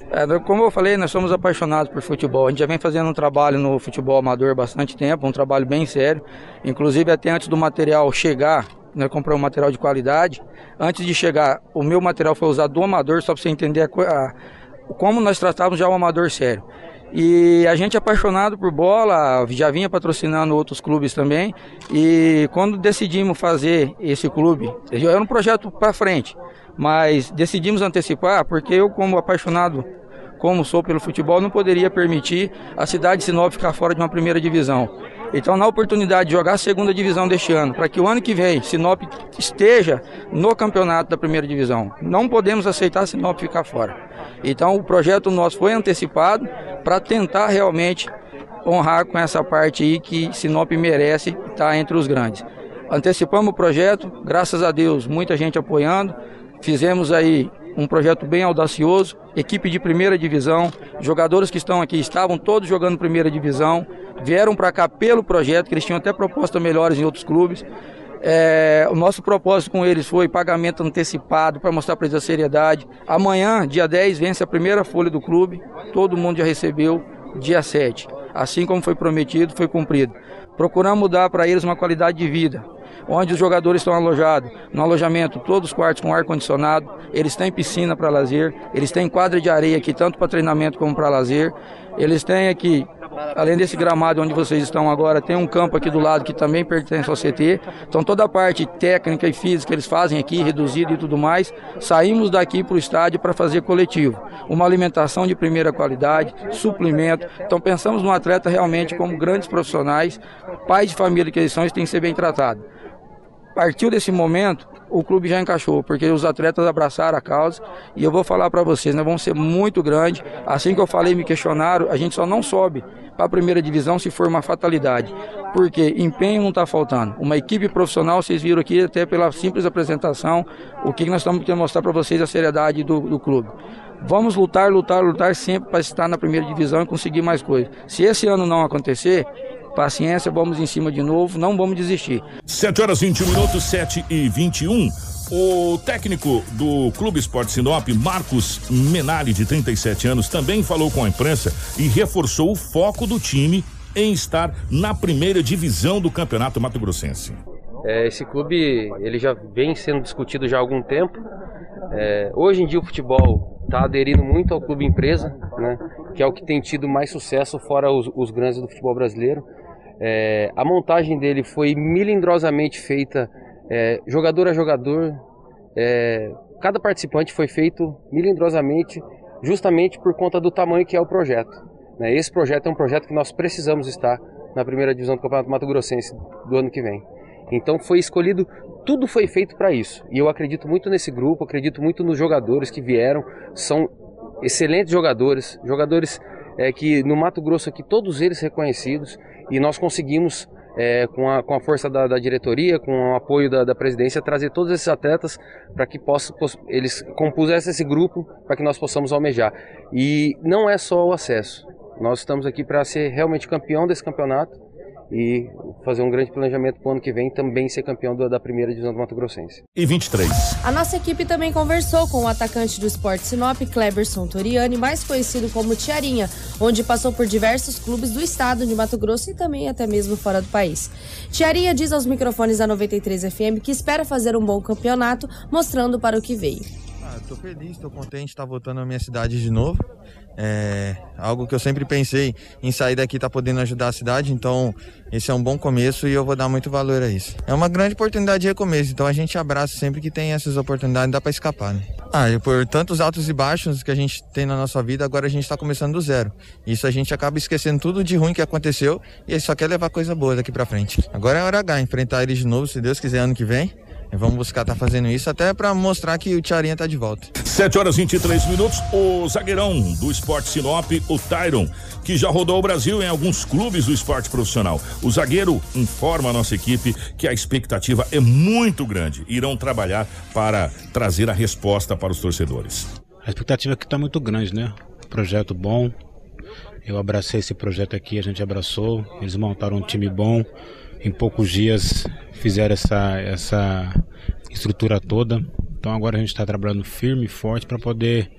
É, como eu falei, nós somos apaixonados por futebol. A gente já vem fazendo um trabalho no futebol amador há bastante tempo, um trabalho bem sério. Inclusive, até antes do material chegar, nós compramos um material de qualidade. Antes de chegar, o meu material foi usado do amador, só para você entender a, a, como nós tratávamos já o amador sério. E a gente é apaixonado por bola, já vinha patrocinando outros clubes também. E quando decidimos fazer esse clube, era um projeto para frente, mas decidimos antecipar porque eu, como apaixonado como sou pelo futebol, não poderia permitir a cidade de Sinop ficar fora de uma primeira divisão. Então, na oportunidade de jogar a segunda divisão deste ano, para que o ano que vem Sinop esteja no campeonato da primeira divisão, não podemos aceitar Sinop ficar fora. Então, o projeto nosso foi antecipado para tentar realmente honrar com essa parte aí que Sinop merece estar entre os grandes. Antecipamos o projeto, graças a Deus, muita gente apoiando. Fizemos aí um projeto bem audacioso, equipe de primeira divisão, jogadores que estão aqui estavam todos jogando primeira divisão, vieram para cá pelo projeto, que eles tinham até propostas melhores em outros clubes. É, o nosso propósito com eles foi pagamento antecipado para mostrar para eles a seriedade. Amanhã, dia 10, vence a primeira folha do clube, todo mundo já recebeu, dia 7. Assim como foi prometido, foi cumprido. Procuramos dar para eles uma qualidade de vida, onde os jogadores estão alojados. No alojamento, todos os quartos com ar-condicionado, eles têm piscina para lazer, eles têm quadra de areia aqui, tanto para treinamento como para lazer. Eles têm aqui, além desse gramado onde vocês estão agora, tem um campo aqui do lado que também pertence ao CT. Então toda a parte técnica e física eles fazem aqui, reduzido e tudo mais. Saímos daqui para o estádio para fazer coletivo. Uma alimentação de primeira qualidade, suplemento. Então pensamos no atleta realmente como grandes profissionais, pais de família que eles são, eles têm que ser bem tratados partiu desse momento, o clube já encaixou, porque os atletas abraçaram a causa. E eu vou falar para vocês, nós vamos ser muito grande. Assim que eu falei, me questionaram, a gente só não sobe para a primeira divisão se for uma fatalidade. Porque empenho não está faltando. Uma equipe profissional, vocês viram aqui até pela simples apresentação, o que nós estamos querendo mostrar para vocês a seriedade do, do clube. Vamos lutar, lutar, lutar sempre para estar na primeira divisão e conseguir mais coisas. Se esse ano não acontecer, Paciência, vamos em cima de novo, não vamos desistir. 7 horas 21 minutos, 7 e 21. O técnico do Clube Esporte Sinop, Marcos Menali, de 37 anos, também falou com a imprensa e reforçou o foco do time em estar na primeira divisão do Campeonato Mato Grossense. É, esse clube ele já vem sendo discutido já há algum tempo. É, hoje em dia o futebol está aderindo muito ao clube empresa, né, que é o que tem tido mais sucesso fora os, os grandes do futebol brasileiro. É, a montagem dele foi milindrosamente feita, é, jogador a jogador. É, cada participante foi feito milindrosamente, justamente por conta do tamanho que é o projeto. Né? Esse projeto é um projeto que nós precisamos estar na primeira divisão do Campeonato Mato Grossense do ano que vem. Então foi escolhido, tudo foi feito para isso. E eu acredito muito nesse grupo, acredito muito nos jogadores que vieram, são excelentes jogadores, jogadores é, que no Mato Grosso aqui todos eles reconhecidos e nós conseguimos é, com, a, com a força da, da, diretoria, com o apoio da, da presidência, trazer todos esses atletas para que possam, eles compusessem esse grupo para que nós possamos almejar. E não é só o acesso. Nós estamos aqui para ser realmente campeão desse campeonato e fazer um grande planejamento para o ano que vem também ser campeão da primeira divisão do Mato Grossense. E 23. A nossa equipe também conversou com o atacante do esporte Sinop, Kleberson Toriani, mais conhecido como Tiarinha, onde passou por diversos clubes do estado de Mato Grosso e também até mesmo fora do país. Tiarinha diz aos microfones da 93 FM que espera fazer um bom campeonato, mostrando para o que veio. Tô feliz, tô contente de estar voltando à minha cidade de novo. É algo que eu sempre pensei em sair daqui tá podendo ajudar a cidade, então esse é um bom começo e eu vou dar muito valor a isso. É uma grande oportunidade de recomeço, então a gente abraça sempre que tem essas oportunidades, dá para escapar, né? Ah, e por tantos altos e baixos que a gente tem na nossa vida, agora a gente está começando do zero. Isso a gente acaba esquecendo tudo de ruim que aconteceu e só quer levar coisa boa daqui para frente. Agora é hora H, enfrentar eles de novo, se Deus quiser, ano que vem. Vamos buscar estar tá fazendo isso até para mostrar que o Tiarinha tá de volta. 7 horas e 23 minutos. O zagueirão do esporte Sinop, o Tyron, que já rodou o Brasil em alguns clubes do esporte profissional. O zagueiro informa a nossa equipe que a expectativa é muito grande. Irão trabalhar para trazer a resposta para os torcedores. A expectativa aqui está muito grande, né? Projeto bom. Eu abracei esse projeto aqui, a gente abraçou. Eles montaram um time bom em poucos dias fizeram essa, essa estrutura toda. Então agora a gente está trabalhando firme e forte para poder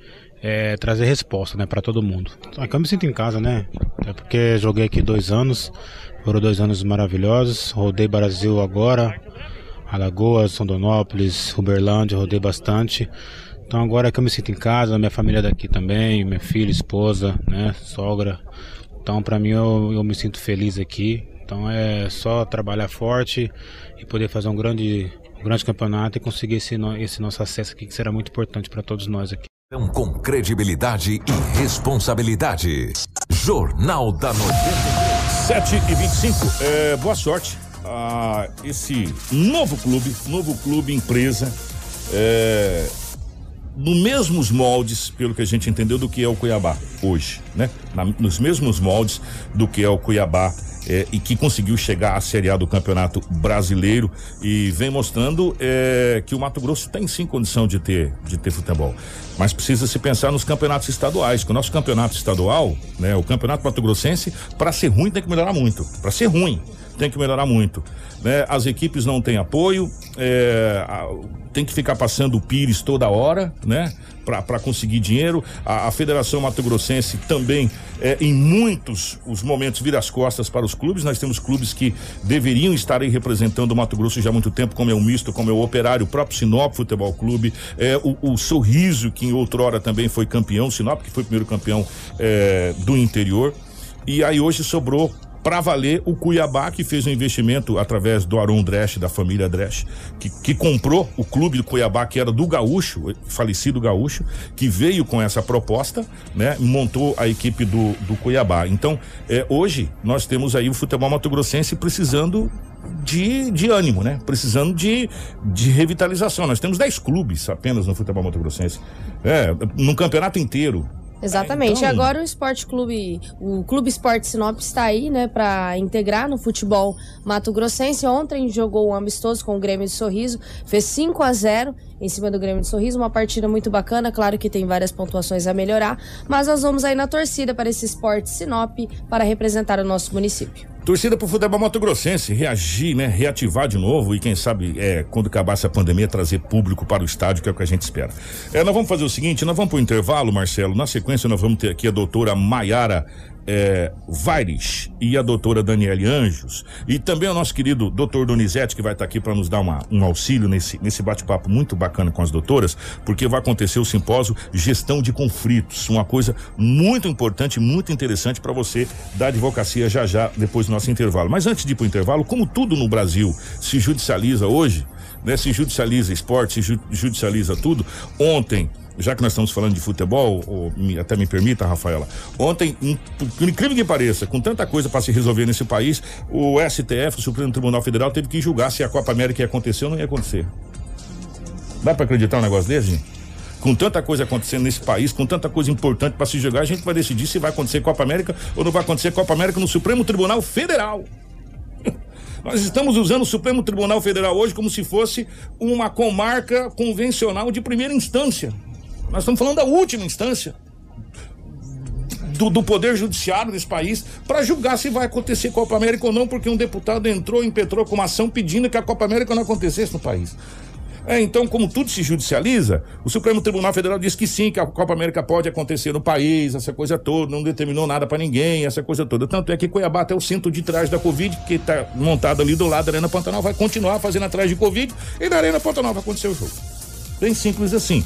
é, trazer resposta né, para todo mundo. Aqui eu me sinto em casa, né? É porque joguei aqui dois anos, foram dois anos maravilhosos. Rodei Brasil agora, Alagoas, Rondonópolis, Uberlândia, rodei bastante. Então agora é que eu me sinto em casa, minha família é daqui também, minha filha, esposa, né, sogra. Então para mim eu, eu me sinto feliz aqui. Então é só trabalhar forte e poder fazer um grande, um grande campeonato e conseguir esse, esse nosso acesso aqui, que será muito importante para todos nós aqui. Com credibilidade e responsabilidade. Jornal da 93. 7 e 25 é, boa sorte a esse novo clube, novo clube empresa. É, nos mesmos moldes, pelo que a gente entendeu, do que é o Cuiabá hoje, né? Na, nos mesmos moldes do que é o Cuiabá é, e que conseguiu chegar à Série A do Campeonato Brasileiro e vem mostrando é, que o Mato Grosso tem sim condição de ter, de ter futebol. Mas precisa se pensar nos campeonatos estaduais, que o nosso campeonato estadual, né, o campeonato mato grossense, para ser ruim tem que melhorar muito. Para ser ruim tem que melhorar muito. Né? As equipes não têm apoio, é, tem que ficar passando o Pires toda hora, né? Para conseguir dinheiro. A, a, Federação Mato Grossense também, é, em muitos os momentos, vira as costas para os clubes. Nós temos clubes que deveriam estar aí representando o Mato Grosso já há muito tempo, como é o Misto, como é o Operário, o próprio Sinop Futebol Clube, é, o, o Sorriso, que em outrora também foi campeão, Sinop, que foi o primeiro campeão é, do interior. E aí hoje sobrou para valer o Cuiabá, que fez um investimento através do Aron Dresch, da família Dresch, que, que comprou o clube do Cuiabá, que era do Gaúcho, falecido Gaúcho, que veio com essa proposta, né? Montou a equipe do, do Cuiabá. Então, é, hoje, nós temos aí o futebol mato-grossense precisando de, de ânimo, né? Precisando de, de revitalização. Nós temos 10 clubes apenas no futebol mato-grossense. É, no campeonato inteiro. Exatamente. Então... Agora o Esporte Clube, o Clube Esporte Sinop está aí, né, para integrar no futebol Mato Grossense. Ontem jogou um amistoso com o Grêmio de Sorriso, fez 5 a 0 em cima do Grêmio de Sorriso, uma partida muito bacana, claro que tem várias pontuações a melhorar, mas nós vamos aí na torcida para esse Esporte Sinop para representar o nosso município. Torcida pro futebol Mato Grossense, reagir, né? Reativar de novo e quem sabe, é, quando acabar essa pandemia, trazer público para o estádio, que é o que a gente espera. É, nós vamos fazer o seguinte, nós vamos pro intervalo, Marcelo. Na sequência, nós vamos ter aqui a doutora Maiara é, Vaires e a doutora Daniele Anjos e também o nosso querido doutor Donizete que vai estar aqui para nos dar uma, um auxílio nesse, nesse bate-papo muito bacana com as doutoras, porque vai acontecer o simpósio Gestão de Conflitos, uma coisa muito importante, muito interessante para você da advocacia já já depois do nosso intervalo. Mas antes de ir para o intervalo, como tudo no Brasil se judicializa hoje, né? Se judicializa esporte, se judicializa tudo. Ontem já que nós estamos falando de futebol, ou, até me permita, Rafaela, ontem, por incrível que pareça, com tanta coisa para se resolver nesse país, o STF, o Supremo Tribunal Federal, teve que julgar se a Copa América ia acontecer ou não ia acontecer. Dá para acreditar um negócio desse, gente? Com tanta coisa acontecendo nesse país, com tanta coisa importante para se jogar, a gente vai decidir se vai acontecer Copa América ou não vai acontecer Copa América no Supremo Tribunal Federal. Nós estamos usando o Supremo Tribunal Federal hoje como se fosse uma comarca convencional de primeira instância. Nós estamos falando da última instância. Do, do, Poder Judiciário desse país para julgar se vai acontecer Copa América ou não, porque um deputado entrou, impetrou com uma ação pedindo que a Copa América não acontecesse no país. É, então, como tudo se judicializa, o Supremo Tribunal Federal diz que sim, que a Copa América pode acontecer no país, essa coisa toda, não determinou nada para ninguém, essa coisa toda. Tanto é que Cuiabá, até o centro de trás da Covid, que está montado ali do lado da Arena Pantanal, vai continuar fazendo atrás de Covid e na Arena Pantanal vai acontecer o jogo. Bem simples assim.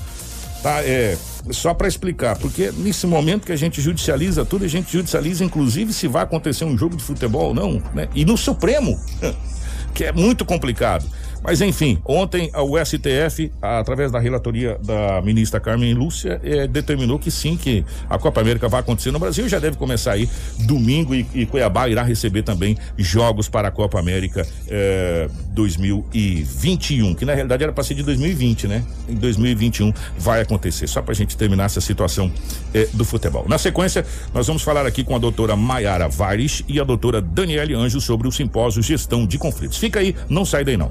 Tá, é, só para explicar, porque nesse momento que a gente judicializa tudo, a gente judicializa inclusive se vai acontecer um jogo de futebol ou não, né? E no Supremo, que é muito complicado. Mas enfim, ontem o STF, através da relatoria da ministra Carmen Lúcia, eh, determinou que sim, que a Copa América vai acontecer no Brasil, já deve começar aí domingo e, e Cuiabá irá receber também jogos para a Copa América eh, 2021, que na realidade era para ser de 2020, né? Em 2021 vai acontecer, só para a gente terminar essa situação eh, do futebol. Na sequência, nós vamos falar aqui com a doutora Maiara Vares e a doutora Daniele Anjo sobre o simpósio Gestão de Conflitos. Fica aí, não sai daí não.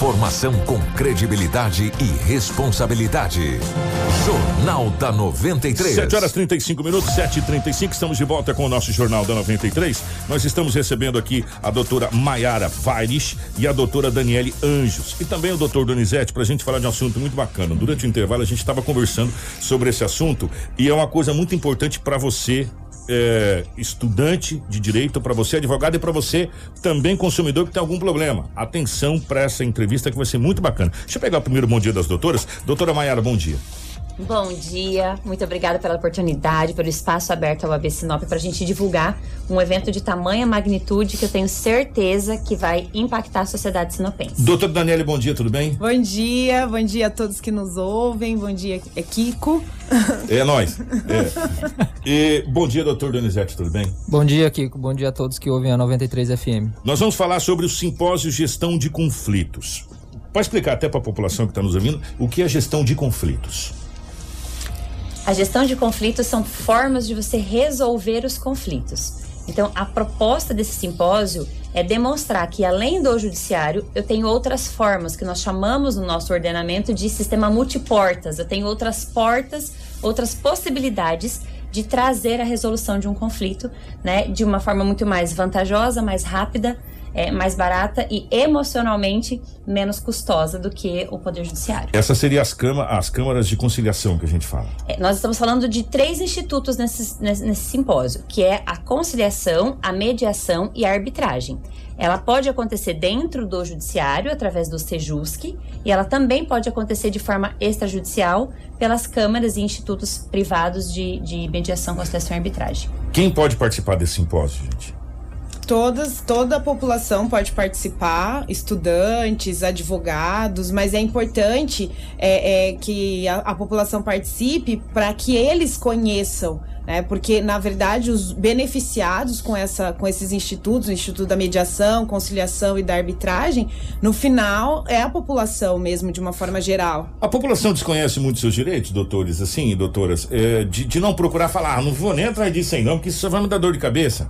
Informação com credibilidade e responsabilidade. Jornal da 93. 7 horas 35 minutos, 7 e 35 Estamos de volta com o nosso Jornal da 93. Nós estamos recebendo aqui a doutora Maiara Vaires e a doutora Daniele Anjos. E também o doutor Donizete, para a gente falar de um assunto muito bacana. Durante o intervalo, a gente estava conversando sobre esse assunto e é uma coisa muito importante para você é, estudante de direito, para você advogado e para você também consumidor que tem algum problema. Atenção para essa entrevista que vai ser muito bacana. Deixa eu pegar o primeiro bom dia das doutoras. Doutora Maiara, bom dia. Bom dia, muito obrigada pela oportunidade, pelo espaço aberto ao AB Sinop para a gente divulgar um evento de tamanha magnitude que eu tenho certeza que vai impactar a sociedade sinopense. Doutor Daniele, bom dia, tudo bem? Bom dia, bom dia a todos que nos ouvem, bom dia, é Kiko. É nós. É. E bom dia, doutor Donizete, tudo bem? Bom dia, Kiko, bom dia a todos que ouvem a 93 FM. Nós vamos falar sobre o simpósio Gestão de Conflitos. Pode explicar até para a população que está nos ouvindo o que é gestão de conflitos? A gestão de conflitos são formas de você resolver os conflitos. Então, a proposta desse simpósio é demonstrar que, além do judiciário, eu tenho outras formas que nós chamamos no nosso ordenamento de sistema multiportas. Eu tenho outras portas, outras possibilidades de trazer a resolução de um conflito, né, de uma forma muito mais vantajosa, mais rápida é, mais barata e emocionalmente menos custosa do que o Poder Judiciário. Essas seriam as, cama, as câmaras de conciliação que a gente fala. É, nós estamos falando de três institutos nesse, nesse, nesse simpósio, que é a conciliação, a mediação e a arbitragem. Ela pode acontecer dentro do judiciário, através do SEJUSC, e ela também pode acontecer de forma extrajudicial pelas câmaras e institutos privados de, de mediação, conciliação e arbitragem. Quem pode participar desse simpósio, gente? Todas, toda a população pode participar, estudantes, advogados, mas é importante é, é que a, a população participe para que eles conheçam né? Porque na verdade os beneficiados com essa, com esses institutos, o Instituto da Mediação, Conciliação e da Arbitragem, no final é a população mesmo de uma forma geral. A população desconhece muito seus direitos, doutores, assim, doutoras, é, de, de não procurar falar, ah, não vou nem atrás disso aí não, porque isso só vai me dar dor de cabeça.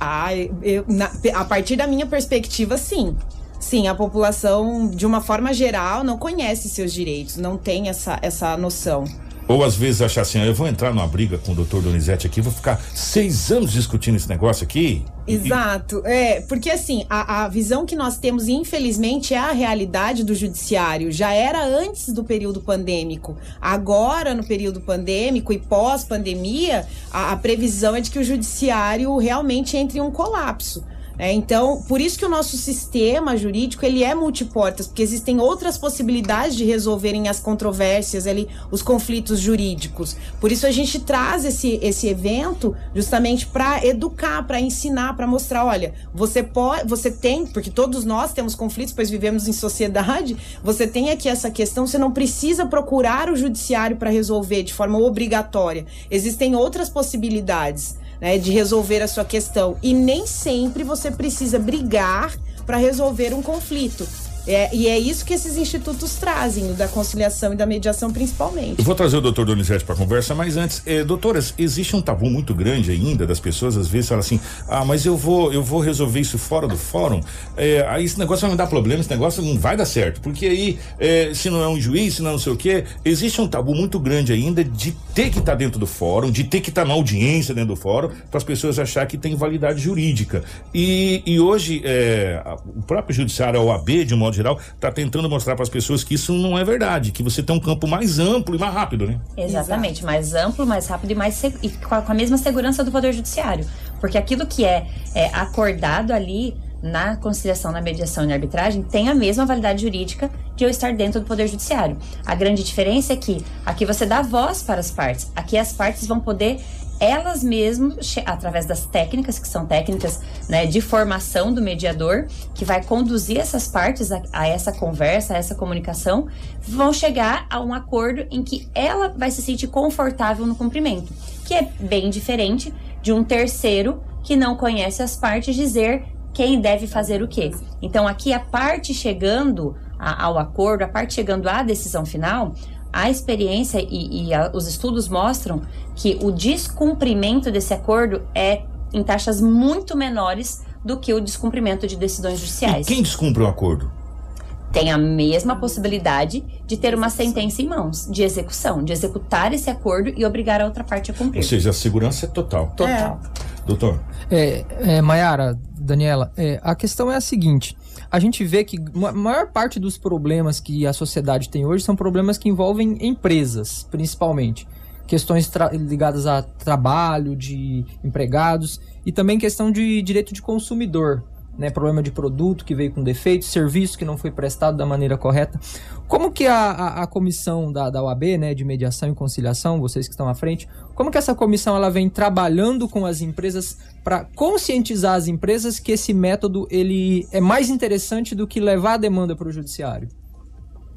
Ah, eu, na, a partir da minha perspectiva, sim. Sim, a população, de uma forma geral, não conhece seus direitos, não tem essa, essa noção. Ou às vezes achar assim, ah, eu vou entrar numa briga com o doutor Donizete aqui, vou ficar seis anos discutindo esse negócio aqui. Exato, é, porque assim, a, a visão que nós temos, infelizmente, é a realidade do judiciário. Já era antes do período pandêmico. Agora, no período pandêmico e pós-pandemia, a, a previsão é de que o judiciário realmente entre em um colapso. Né? Então, por isso que o nosso sistema jurídico ele é multiportas, porque existem outras possibilidades de resolverem as controvérsias ali, os conflitos jurídicos. Por isso a gente traz esse, esse evento justamente para educar, para ensinar, para mostrar, olha, você pode, você tem, porque todos nós temos conflitos, pois vivemos em sociedade, você tem aqui essa questão, você não precisa procurar o judiciário para resolver de forma obrigatória. Existem outras possibilidades né, de resolver a sua questão. E nem sempre você precisa brigar para resolver um conflito. É, e é isso que esses institutos trazem, da conciliação e da mediação principalmente. Eu vou trazer o doutor Donizete para conversa, mas antes, eh, doutoras, existe um tabu muito grande ainda das pessoas, às vezes falam assim, ah, mas eu vou, eu vou resolver isso fora do fórum, eh, aí esse negócio vai me dar problema, esse negócio não vai dar certo, porque aí, eh, se não é um juiz, se não é não sei o quê, existe um tabu muito grande ainda de ter que estar tá dentro do fórum, de ter que estar tá na audiência dentro do fórum, para as pessoas achar que tem validade jurídica. E, e hoje, o próprio judiciário, a OAB, de um modo geral, está tentando mostrar para as pessoas que isso não é verdade, que você tem um campo mais amplo e mais rápido, né? Exatamente, Exato. mais amplo, mais rápido e mais e com a, com a mesma segurança do Poder Judiciário. Porque aquilo que é, é acordado ali na conciliação, na mediação e arbitragem tem a mesma validade jurídica de eu estar dentro do Poder Judiciário. A grande diferença é que aqui você dá voz para as partes, aqui as partes vão poder elas mesmas, através das técnicas, que são técnicas né, de formação do mediador, que vai conduzir essas partes a, a, essa conversa, a essa comunicação, vão chegar a um acordo em que ela vai se sentir confortável no cumprimento, que é bem diferente de um terceiro que não conhece as partes dizer quem deve fazer o quê. Então, aqui a parte chegando a, ao acordo, a parte chegando à decisão final, a experiência e, e a, os estudos mostram que o descumprimento desse acordo é em taxas muito menores do que o descumprimento de decisões judiciais. E quem descumpre o acordo? Tem a mesma possibilidade de ter uma sentença em mãos, de execução, de executar esse acordo e obrigar a outra parte a cumprir. Ou seja, a segurança é total. Total. É. Doutor? É, é, Mayara, Daniela, é, a questão é a seguinte: a gente vê que a maior parte dos problemas que a sociedade tem hoje são problemas que envolvem empresas, principalmente. Questões ligadas a trabalho, de empregados e também questão de direito de consumidor né, problema de produto que veio com defeito, serviço que não foi prestado da maneira correta. Como que a, a, a comissão da, da OAB, né, de mediação e conciliação, vocês que estão à frente, como que essa comissão ela vem trabalhando com as empresas para conscientizar as empresas que esse método ele é mais interessante do que levar a demanda para o judiciário?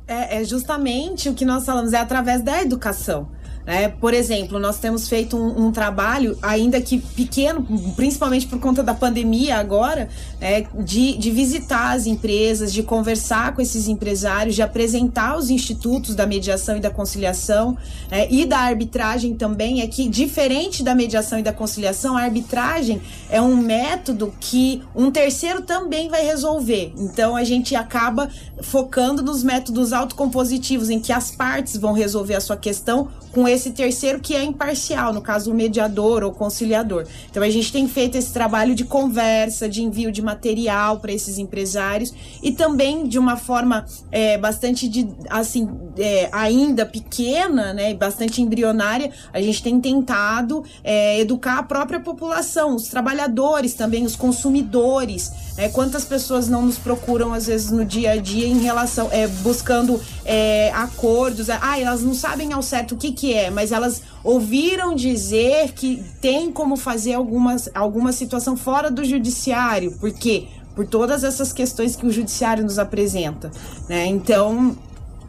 É, é justamente o que nós falamos, é através da educação. Né? Por exemplo, nós temos feito um, um, trabalho, ainda que pequeno, principalmente por conta da pandemia agora, né? de, de visitar as empresas, de conversar com esses empresários, de apresentar os institutos da mediação e da conciliação né? e da arbitragem também. É que, diferente da mediação e da conciliação, a arbitragem é um método que um terceiro também vai resolver. Então, a gente acaba focando nos métodos autocompositivos, em que as partes vão resolver a sua questão com esse terceiro que é imparcial, no caso o mediador ou conciliador. Então a gente tem feito esse trabalho de conversa, de envio de material para esses empresários e também de uma forma é, bastante de, assim é, ainda pequena, né, bastante embrionária, a gente tem tentado é, educar a própria população, os trabalhadores também, os consumidores. Né, quantas pessoas não nos procuram às vezes no dia a dia em relação é, buscando é, acordos? Ah, elas não sabem ao certo o que que é, mas elas ouviram dizer que tem como fazer algumas, alguma situação fora do judiciário. Por quê? Por todas essas questões que o judiciário nos apresenta. Né? Então,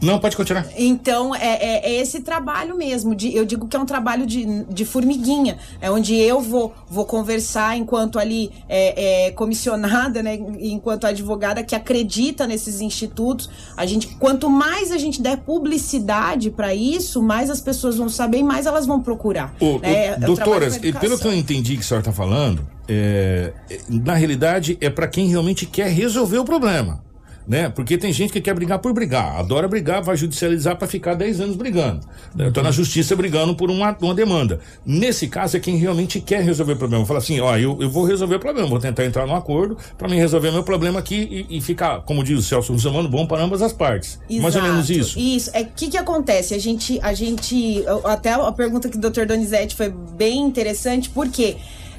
não, pode continuar. Então, é, é, é, esse trabalho mesmo. De, eu digo que é um trabalho de, de formiguinha. É onde eu vou, vou conversar enquanto ali é, é, comissionada, né? Enquanto advogada que acredita nesses institutos. A gente, quanto mais a gente der publicidade para isso, mais as pessoas vão saber e mais elas vão procurar. Ô, né? É doutoras, pelo que eu entendi que a senhora está falando, é, na realidade é para quem realmente quer resolver o problema né? Porque tem gente que quer brigar por brigar, adora brigar, vai judicializar para ficar 10 anos brigando. Né? Então, na justiça brigando por uma, uma demanda. Nesse caso, é quem realmente quer resolver o problema. Fala assim: ó, eu, eu vou resolver o problema, vou tentar entrar num acordo para mim resolver meu problema aqui e, e, ficar, como diz o Celso Russomano, bom para ambas as partes. Exato, Mais ou menos isso. Isso. É o que, que acontece? A gente, a gente. Até a pergunta que o Dr. Donizete foi bem interessante, porque quê?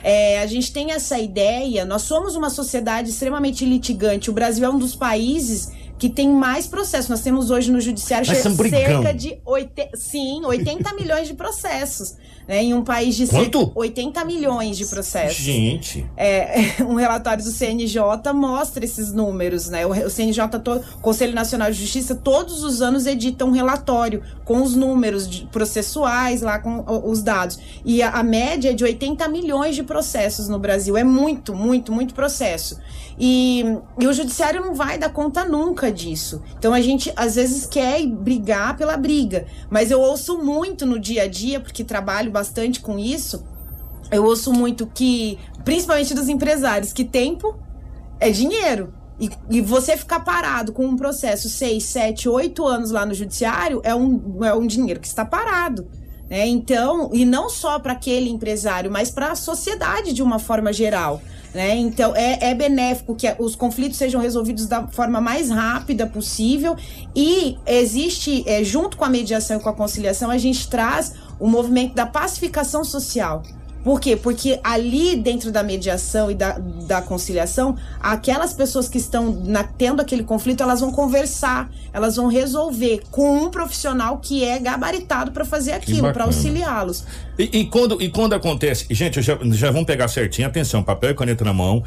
É, a gente tem essa ideia, nós somos uma sociedade extremamente litigante. O Brasil é um dos países que tem mais processos. Nós temos hoje no judiciário são cerca de oite... sim, 80 milhões de processos. Né, em um país de Quanto? cerca 80 milhões de processos. Gente. É, um relatório do CNJ mostra esses números, né? O, o CNJ, to- Conselho Nacional de Justiça, todos os anos edita um relatório com os números processuais, lá com o- os dados. E a, a média é de 80 milhões de processos no Brasil. É muito, muito, muito processo. E, e o judiciário não vai dar conta nunca disso. Então a gente às vezes quer brigar pela briga. Mas eu ouço muito no dia a dia, porque trabalho bastante com isso. Eu ouço muito que, principalmente dos empresários, que tempo é dinheiro. E, e você ficar parado com um processo 6, 7, 8 anos lá no judiciário é um, é um dinheiro que está parado. Né? Então, e não só para aquele empresário, mas para a sociedade de uma forma geral. Né? Então, é, é benéfico que os conflitos sejam resolvidos da forma mais rápida possível. E existe, é, junto com a mediação e com a conciliação, a gente traz o movimento da pacificação social. Por quê? Porque ali dentro da mediação e da, da conciliação, aquelas pessoas que estão na- tendo aquele conflito, elas vão conversar, elas vão resolver com um profissional que é gabaritado para fazer aquilo, para auxiliá-los. E, e quando, e quando acontece. Gente, já, já vamos pegar certinho. Atenção, papel e caneta na mão.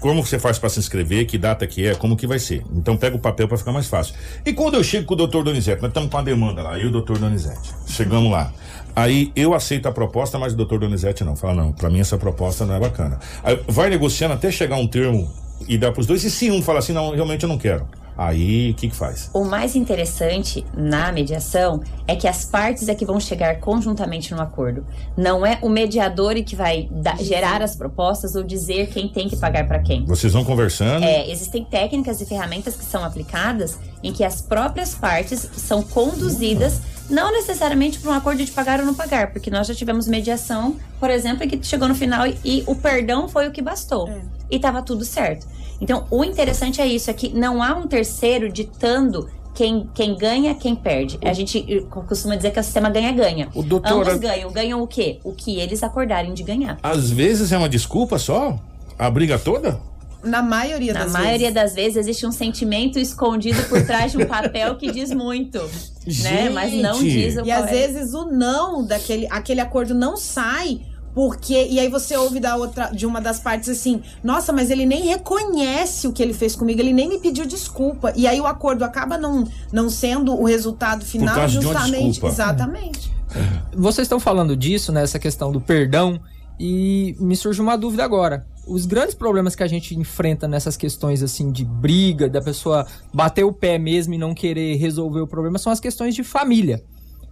Como você faz para se inscrever, que data que é, como que vai ser. Então pega o papel para ficar mais fácil. E quando eu chego com o doutor Donizete, nós estamos com a demanda lá, eu e o doutor Donizete. Chegamos lá. Aí eu aceito a proposta, mas o doutor Donizete não. Fala, não, para mim essa proposta não é bacana. Aí vai negociando até chegar um termo e dar pros dois. E se um fala assim, não, realmente eu não quero. Aí, o que que faz? O mais interessante na mediação é que as partes é que vão chegar conjuntamente no acordo. Não é o mediador que vai dar- gerar as propostas ou dizer quem tem que pagar para quem. Vocês vão conversando. É, existem técnicas e ferramentas que são aplicadas em que as próprias partes são conduzidas não necessariamente para um acordo de pagar ou não pagar, porque nós já tivemos mediação, por exemplo, em que chegou no final e, e o perdão foi o que bastou. E estava tudo certo. Então, o interessante é isso, é que não há um terceiro ditando quem, quem ganha, quem perde. A gente eh, costuma dizer que o sistema ganha-ganha. O doutor- Ambos ganham. Ganham o quê? O que eles acordarem de ganhar. Às vezes é uma desculpa só? A briga toda? Na maioria Na das maioria vezes. das vezes existe um sentimento escondido por trás de um papel que diz muito, né? Mas não diz o E qual às é. vezes o não daquele aquele acordo não sai porque e aí você ouve da outra de uma das partes assim: "Nossa, mas ele nem reconhece o que ele fez comigo, ele nem me pediu desculpa". E aí o acordo acaba não não sendo o resultado final causa de uma justamente, desculpa. exatamente. Vocês estão falando disso, né? Essa questão do perdão. E me surge uma dúvida agora. Os grandes problemas que a gente enfrenta nessas questões assim de briga, da pessoa bater o pé mesmo e não querer resolver o problema, são as questões de família.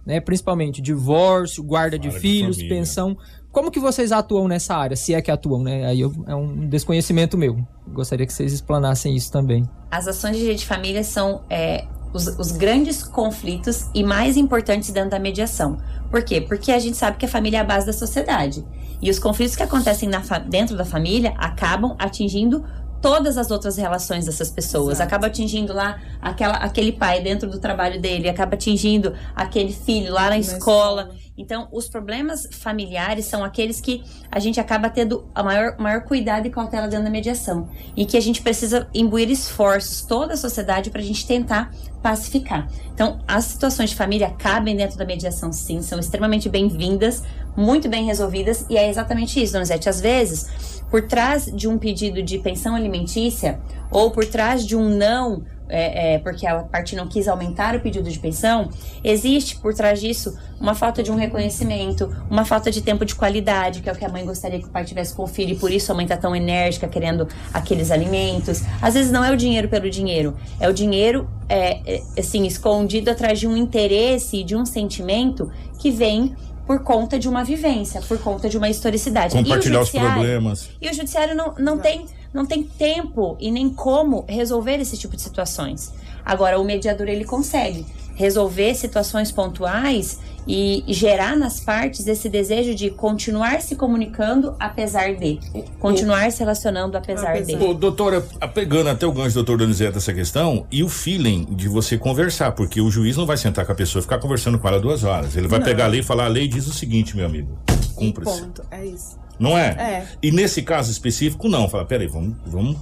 Né? Principalmente divórcio, guarda de de filhos, família. pensão. Como que vocês atuam nessa área? Se é que atuam, né? Aí eu- é um desconhecimento meu. Gostaria que vocês explanassem isso também. As ações de direito de família são é, os, os grandes conflitos e mais importantes dentro da mediação. Por quê? Porque a gente sabe que a família é a base da sociedade. E os conflitos que acontecem na dentro da família acabam atingindo todas as outras relações dessas pessoas. Acaba atingindo lá aquela, aquele pai dentro do trabalho dele, acaba atingindo aquele filho lá na, escola. Então, os problemas familiares são aqueles que a gente acaba tendo a maior, maior cuidado e cautela dentro da mediação. E que a gente precisa imbuir esforços, toda a sociedade, para a gente tentar pacificar. Então, as situações de família cabem dentro da mediação, sim, são extremamente bem-vindas, muito bem resolvidas, e é exatamente isso, Donizete. Às vezes, por trás de um pedido de pensão alimentícia, ou por trás de um não é, é, porque a parte não quis aumentar o pedido de pensão, existe por trás disso uma falta de um reconhecimento, uma falta de tempo de qualidade, que é o que a mãe gostaria que o pai tivesse com o filho, e por isso a mãe tá tão enérgica querendo aqueles alimentos. Às vezes não é o dinheiro pelo dinheiro, é o dinheiro é, é, assim escondido atrás de um interesse e de um sentimento que vem por conta de uma vivência, por conta de uma historicidade. E o Compartilhar os judiciário- problemas. e o judiciário não, não, tem, não tem tempo e nem como resolver esse tipo de situações. Agora, o mediador ele consegue resolver situações pontuais e gerar nas partes esse desejo de continuar se comunicando apesar de, continuar se relacionando apesar de. Ô, doutora, pegando até o gancho do doutor Donizete essa questão, e o feeling de você conversar, porque o juiz não vai sentar com a pessoa e ficar conversando com ela duas horas. Ele vai Não. pegar a lei e falar, a lei diz o seguinte, meu amigo, cumpra-se. Ponto, é isso. Não é? É. E nesse caso específico, não. Fala, peraí, vamos, vamos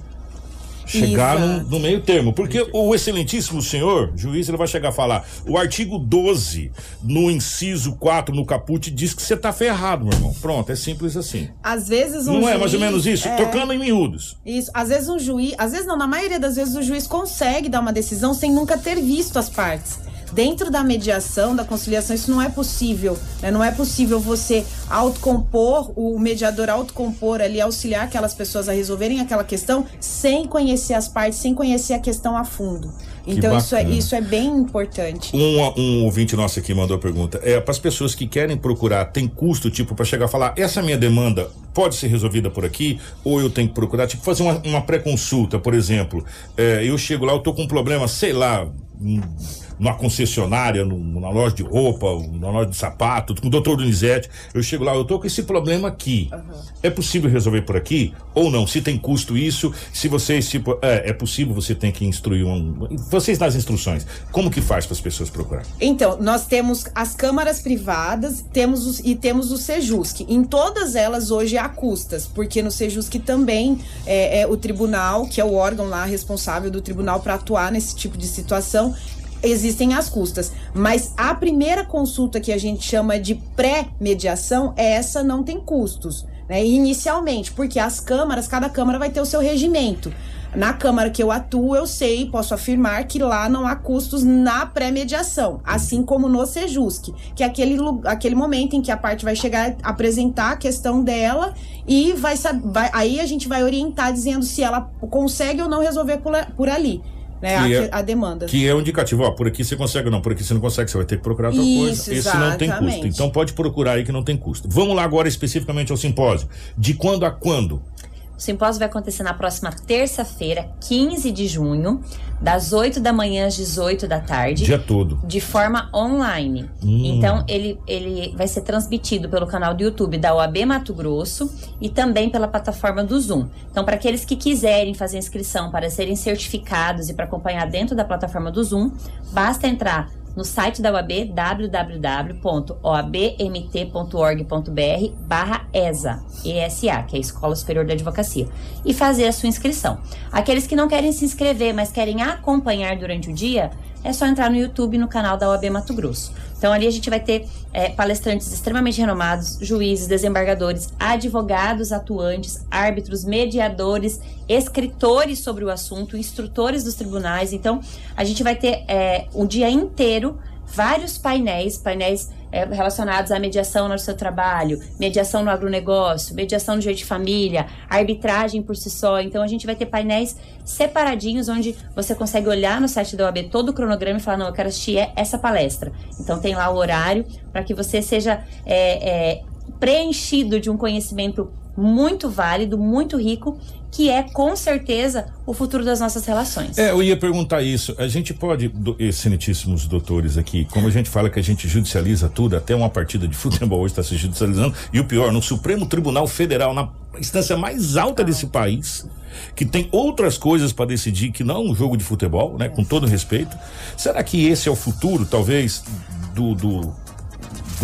chegar no, no meio termo. Porque o excelentíssimo senhor, juiz, ele vai chegar a falar: o artigo 12, no inciso 4, no caput, diz que você tá ferrado, meu irmão. Pronto, é simples assim. Às vezes um não é juiz- mais ou menos isso? é. Trocando em miúdos. Isso, às vezes um juiz, às vezes não, na maioria das vezes o juiz consegue dar uma decisão sem nunca ter visto as partes. Dentro da mediação, da conciliação, isso não é possível. né? Não é possível você autocompor, o mediador autocompor ali, auxiliar aquelas pessoas a resolverem aquela questão sem conhecer as partes, sem conhecer a questão a fundo. Então isso é, isso é bem importante. Um, um ouvinte nosso aqui mandou a pergunta. É, para as pessoas que querem procurar, tem custo, tipo, para chegar a falar, essa minha demanda pode ser resolvida por aqui? Ou eu tenho que procurar, tipo, fazer uma, uma pré-consulta, por exemplo. É, eu chego lá, eu tô com um problema, sei lá, numa concessionária, num- na loja de roupa, na loja de sapato, com o doutor Donizete. Eu chego lá, eu tô com esse problema aqui. É possível resolver por aqui? Ou não? Se tem custo isso, se vocês, tipo, é, é possível, você tem que instruir um. Vocês nas instruções, como que faz para as pessoas procurar? Então, nós temos as câmaras privadas temos os, e temos o Sejusc. Em todas elas hoje há custas, porque no Sejusc também é, é o tribunal, que é o órgão lá responsável do tribunal para atuar nesse tipo de situação, existem as custas. Mas a primeira consulta que a gente chama de pré-mediação, essa não tem custos. Né, inicialmente, porque as câmaras, cada câmara vai ter o seu regimento. Na Câmara que eu atuo, eu sei, posso afirmar que lá não há custos na pré-mediação, assim como no Sejusc, que é aquele, aquele momento em que a parte vai chegar apresentar a questão dela e vai, vai aí a gente vai orientar dizendo se ela consegue ou não resolver por, por ali. Né, a, é- a demanda. Que é um indicativo, ó, por aqui você consegue ou não, por aqui você não consegue, você vai ter que procurar outra Isso, coisa. Esse não tem custo. exatamente. Então pode procurar aí que não tem custo. Vamos lá agora especificamente ao simpósio. De quando a quando? O simpósio vai acontecer na próxima terça-feira, 15 de junho, das 8 da manhã às 18 da tarde. Dia todo. De forma online. Hum. Então, ele, ele vai ser transmitido pelo canal do YouTube da OAB Mato Grosso e também pela plataforma do Zoom. Então, para aqueles que quiserem fazer inscrição para serem certificados e para acompanhar dentro da plataforma do Zoom, basta entrar no site da OAB, www.oabmt.org.br barra ESA, ESA, que é a Escola Superior da Advocacia, e fazer a sua inscrição. Aqueles que não querem se inscrever, mas querem acompanhar durante o dia, é só entrar no YouTube no canal da OAB Mato Grosso. Então ali a gente vai ter é, palestrantes extremamente renomados, juízes, desembargadores, advogados atuantes, árbitros, mediadores, escritores sobre o assunto, instrutores dos tribunais. Então a gente vai ter é, o dia inteiro vários painéis, painéis é, relacionados à mediação no seu trabalho, mediação no agronegócio, mediação no direito de família, arbitragem por si só. Então a gente vai ter painéis separadinhos onde você consegue olhar no site da OAB todo o cronograma e falar, não, eu quero assistir é- essa palestra. Então tem lá o horário para que você seja é, é, preenchido de um conhecimento muito válido, muito rico, que é com certeza o futuro das nossas relações. É, eu ia perguntar isso. A gente pode, excelentíssimos doutores aqui, como a gente fala que a gente judicializa tudo, até uma partida de futebol hoje está se judicializando, e o pior, no Supremo Tribunal Federal, na instância mais alta desse país, que tem outras coisas para decidir que não um jogo de futebol, né? Com todo respeito. Será que esse é o futuro, talvez, do, do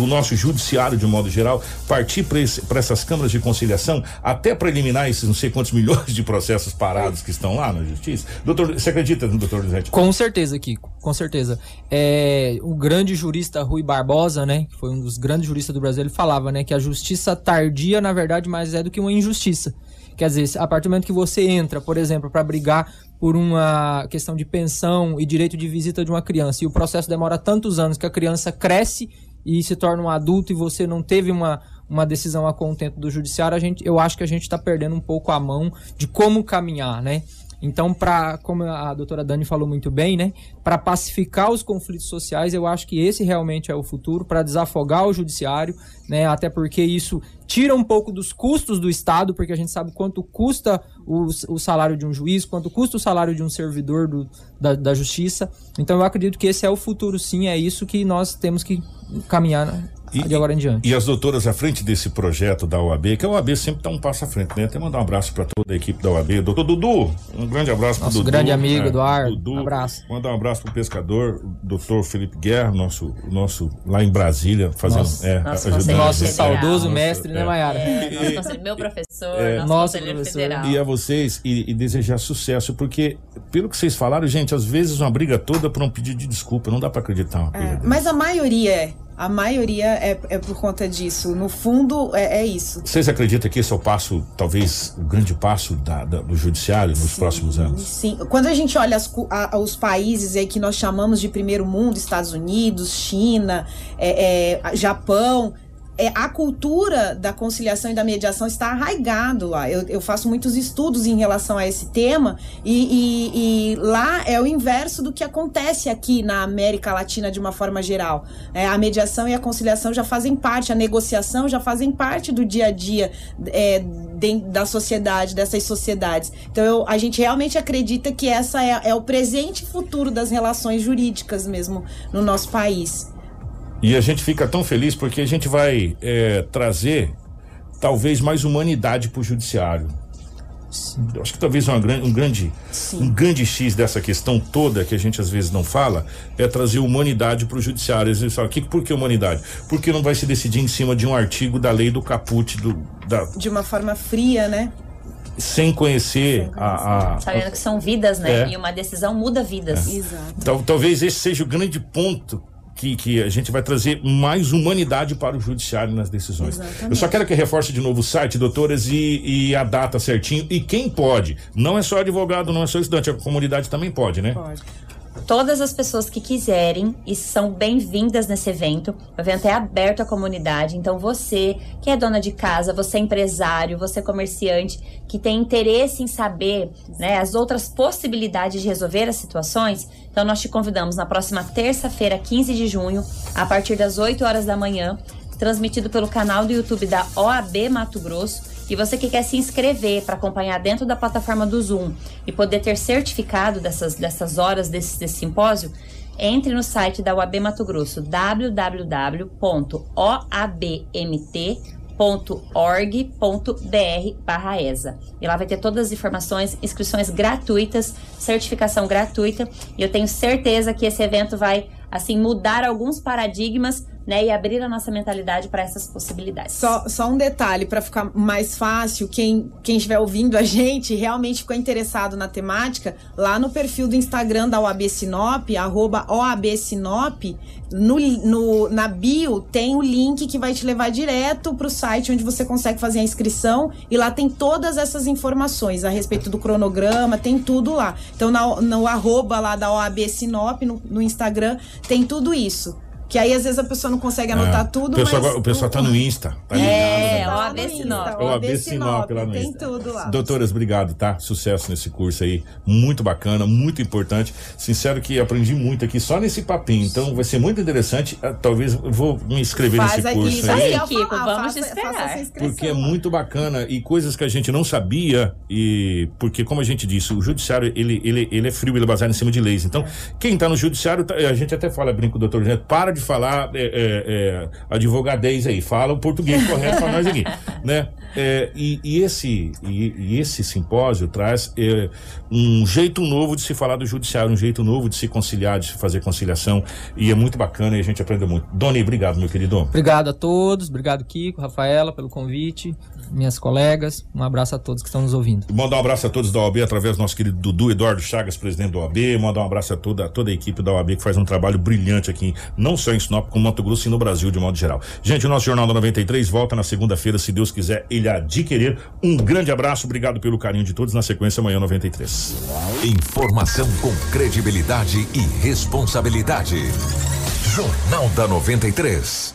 do nosso judiciário de modo geral, partir para essas câmaras de conciliação, até para eliminar esses não sei quantos milhões de processos parados que estão lá na justiça? Doutor, você acredita, doutor Lisete? Com certeza, Kiko, com certeza. É, o grande jurista Rui Barbosa, né, que foi um dos grandes juristas do Brasil, ele falava, né, que a justiça tardia, na verdade, mais é do que uma injustiça. Quer dizer, a partir do momento que você entra, por exemplo, para brigar por uma questão de pensão e direito de visita de uma criança, e o processo demora tantos anos que a criança cresce e se torna um adulto e você não teve uma, uma decisão a contento do judiciário, a gente, eu acho que a gente está perdendo um pouco a mão de como caminhar, né? Então, para como a doutora Dani falou muito bem, né, para pacificar os conflitos sociais, eu acho que esse realmente é o futuro para desafogar o judiciário, né? Até porque isso tira um pouco dos custos do Estado, porque a gente sabe quanto custa o, o salário de um juiz, quanto custa o salário de um servidor do, da, da justiça. Então, eu acredito que esse é o futuro, sim. É isso que nós temos que caminhar. Né? E, de agora em diante. E as doutoras à frente desse projeto da OAB, que a OAB sempre dá um passo à frente, né? Até mandar um abraço para toda a equipe da OAB. Doutor Dudu, um grande abraço Nosso pro Dudu. grande amigo, é, Eduardo. Dudu, Um abraço. Mandar um abraço pro pescador, doutor Felipe Guerra, nosso, nosso lá em Brasília, fazendo. Nosso- é, Nosso ajudando Nosso saudoso Nosso- mestre, né, é. Mayara? É, nosso meu professor, É. nosso, Nosso conselheiro professor. federal. E a vocês, e, e desejar sucesso, porque, pelo que vocês falaram, gente, às vezes uma briga toda por um pedido de desculpa, não dá para acreditar uma coisa dessa. Mas a maioria é. A maioria é, é por conta disso. No fundo, é, é isso. Vocês acreditam que esse é o passo, talvez, o grande passo da- da- do judiciário nos próximos anos? Sim, quando a gente olha as a- os países aí que nós chamamos de primeiro mundo, Estados Unidos, China, é, é, Japão, é, a cultura da conciliação e da mediação está arraigado lá. Eu, eu faço muitos estudos em relação a esse tema e, e- e lá é o inverso do que acontece aqui na América Latina de uma forma geral. É, a mediação e a conciliação já fazem parte, a negociação já fazem parte do dia a dia é, da sociedade, dessas sociedades. Então eu- a gente realmente acredita que essa é, é o presente e futuro das relações jurídicas mesmo no nosso país. E a gente fica tão feliz porque a gente vai é, trazer talvez mais humanidade para o judiciário. Eu acho que talvez uma um grande um grande X dessa questão toda que a gente às vezes não fala é trazer humanidade para o judiciário. Às vezes fala, que, por que humanidade? Porque não vai se decidir em cima de um artigo da lei do caput do, da, De uma forma fria, né? sem conhecer a, a, Sabendo que são vidas, né? É. E uma decisão muda vidas. Exato. Tal- talvez esse seja o grande ponto que, que a gente vai trazer mais humanidade para o judiciário nas decisões. Exatamente. Eu só quero que reforce de novo o site, doutoras, e, e a data certinho. E quem pode. Não é só advogado, não é só estudante, a comunidade também pode, né? Pode. Todas as pessoas que quiserem e são bem-vindas nesse evento. O evento é aberto à comunidade, então você que é dona de casa, você é empresário, você é comerciante, que tem interesse em saber né, as outras possibilidades de resolver as situações, então nós te convidamos na próxima terça-feira, 15 de junho, a partir das 8 horas da manhã, transmitido pelo canal do YouTube da OAB Mato Grosso. E você que quer se inscrever para acompanhar dentro da plataforma do Zoom e poder ter certificado dessas, dessas horas desse, desse simpósio, entre no site da OAB Mato Grosso, www.oabmt.org.br barra ESA. E lá vai ter todas as informações, inscrições gratuitas, certificação gratuita. E eu tenho certeza que esse evento vai, assim, mudar alguns paradigmas né, e abrir a nossa mentalidade para essas possibilidades. Só, só um detalhe para ficar mais fácil, quem, quem estiver ouvindo a gente realmente ficou interessado na temática, lá no perfil do Instagram da OAB Sinop, arroba OAB Sinop, no, no, na bio tem o link que vai te levar direto para o site onde você consegue fazer a inscrição e lá tem todas essas informações a respeito do cronograma, tem tudo lá. Então na- no arroba lá da OAB Sinop, no, no Instagram, tem tudo isso. Que aí às vezes a pessoa não consegue anotar É. tudo, o pessoal, mas o pessoal tá no Insta. Tá É, ligado, né? OAB Sinop. É o AB Sinop lá no tem Insta. tudo lá. Doutoras, obrigado, tá? Sucesso nesse curso aí. Muito bacana, muito importante. Sincero que aprendi muito aqui só nesse papinho. Então vai ser muito interessante. Ah, Talvez eu vou me inscrever Faz nesse aí, curso isso aí. aí, Kiko, vamos faça- esperar. faça essa inscrição Porque é muito bacana e coisas que a gente não sabia e porque como a gente disse, o judiciário ele, ele, ele é frio, ele é baseado em cima de leis. Então, quem tá no judiciário, tá- a gente até fala, brinco, doutor para de falar é, é, é, advogadez aí, fala o português correto para nós aqui, né? É, e, e esse e, e esse simpósio traz é, um jeito novo de se falar do judiciário, um jeito novo de se conciliar, de se fazer conciliação e é muito bacana e a gente aprende muito. Doni, obrigado, meu querido. Obrigado a todos, obrigado Kiko, Rafaela pelo convite, minhas colegas, um abraço a todos que estão nos ouvindo. Mandar um abraço a todos da OAB através do nosso querido Dudu Eduardo Chagas, presidente da OAB. Mandar um abraço a toda, a toda a equipe da OAB que faz um trabalho brilhante aqui, não só em Sinop, como Mato Grosso e no Brasil de modo geral. Gente, o nosso Jornal da 93 volta na segunda-feira, se Deus quiser, ele adquirir. Um grande abraço, obrigado pelo carinho de todos. Na sequência, amanhã 93. Informação com credibilidade e responsabilidade. Jornal da 93.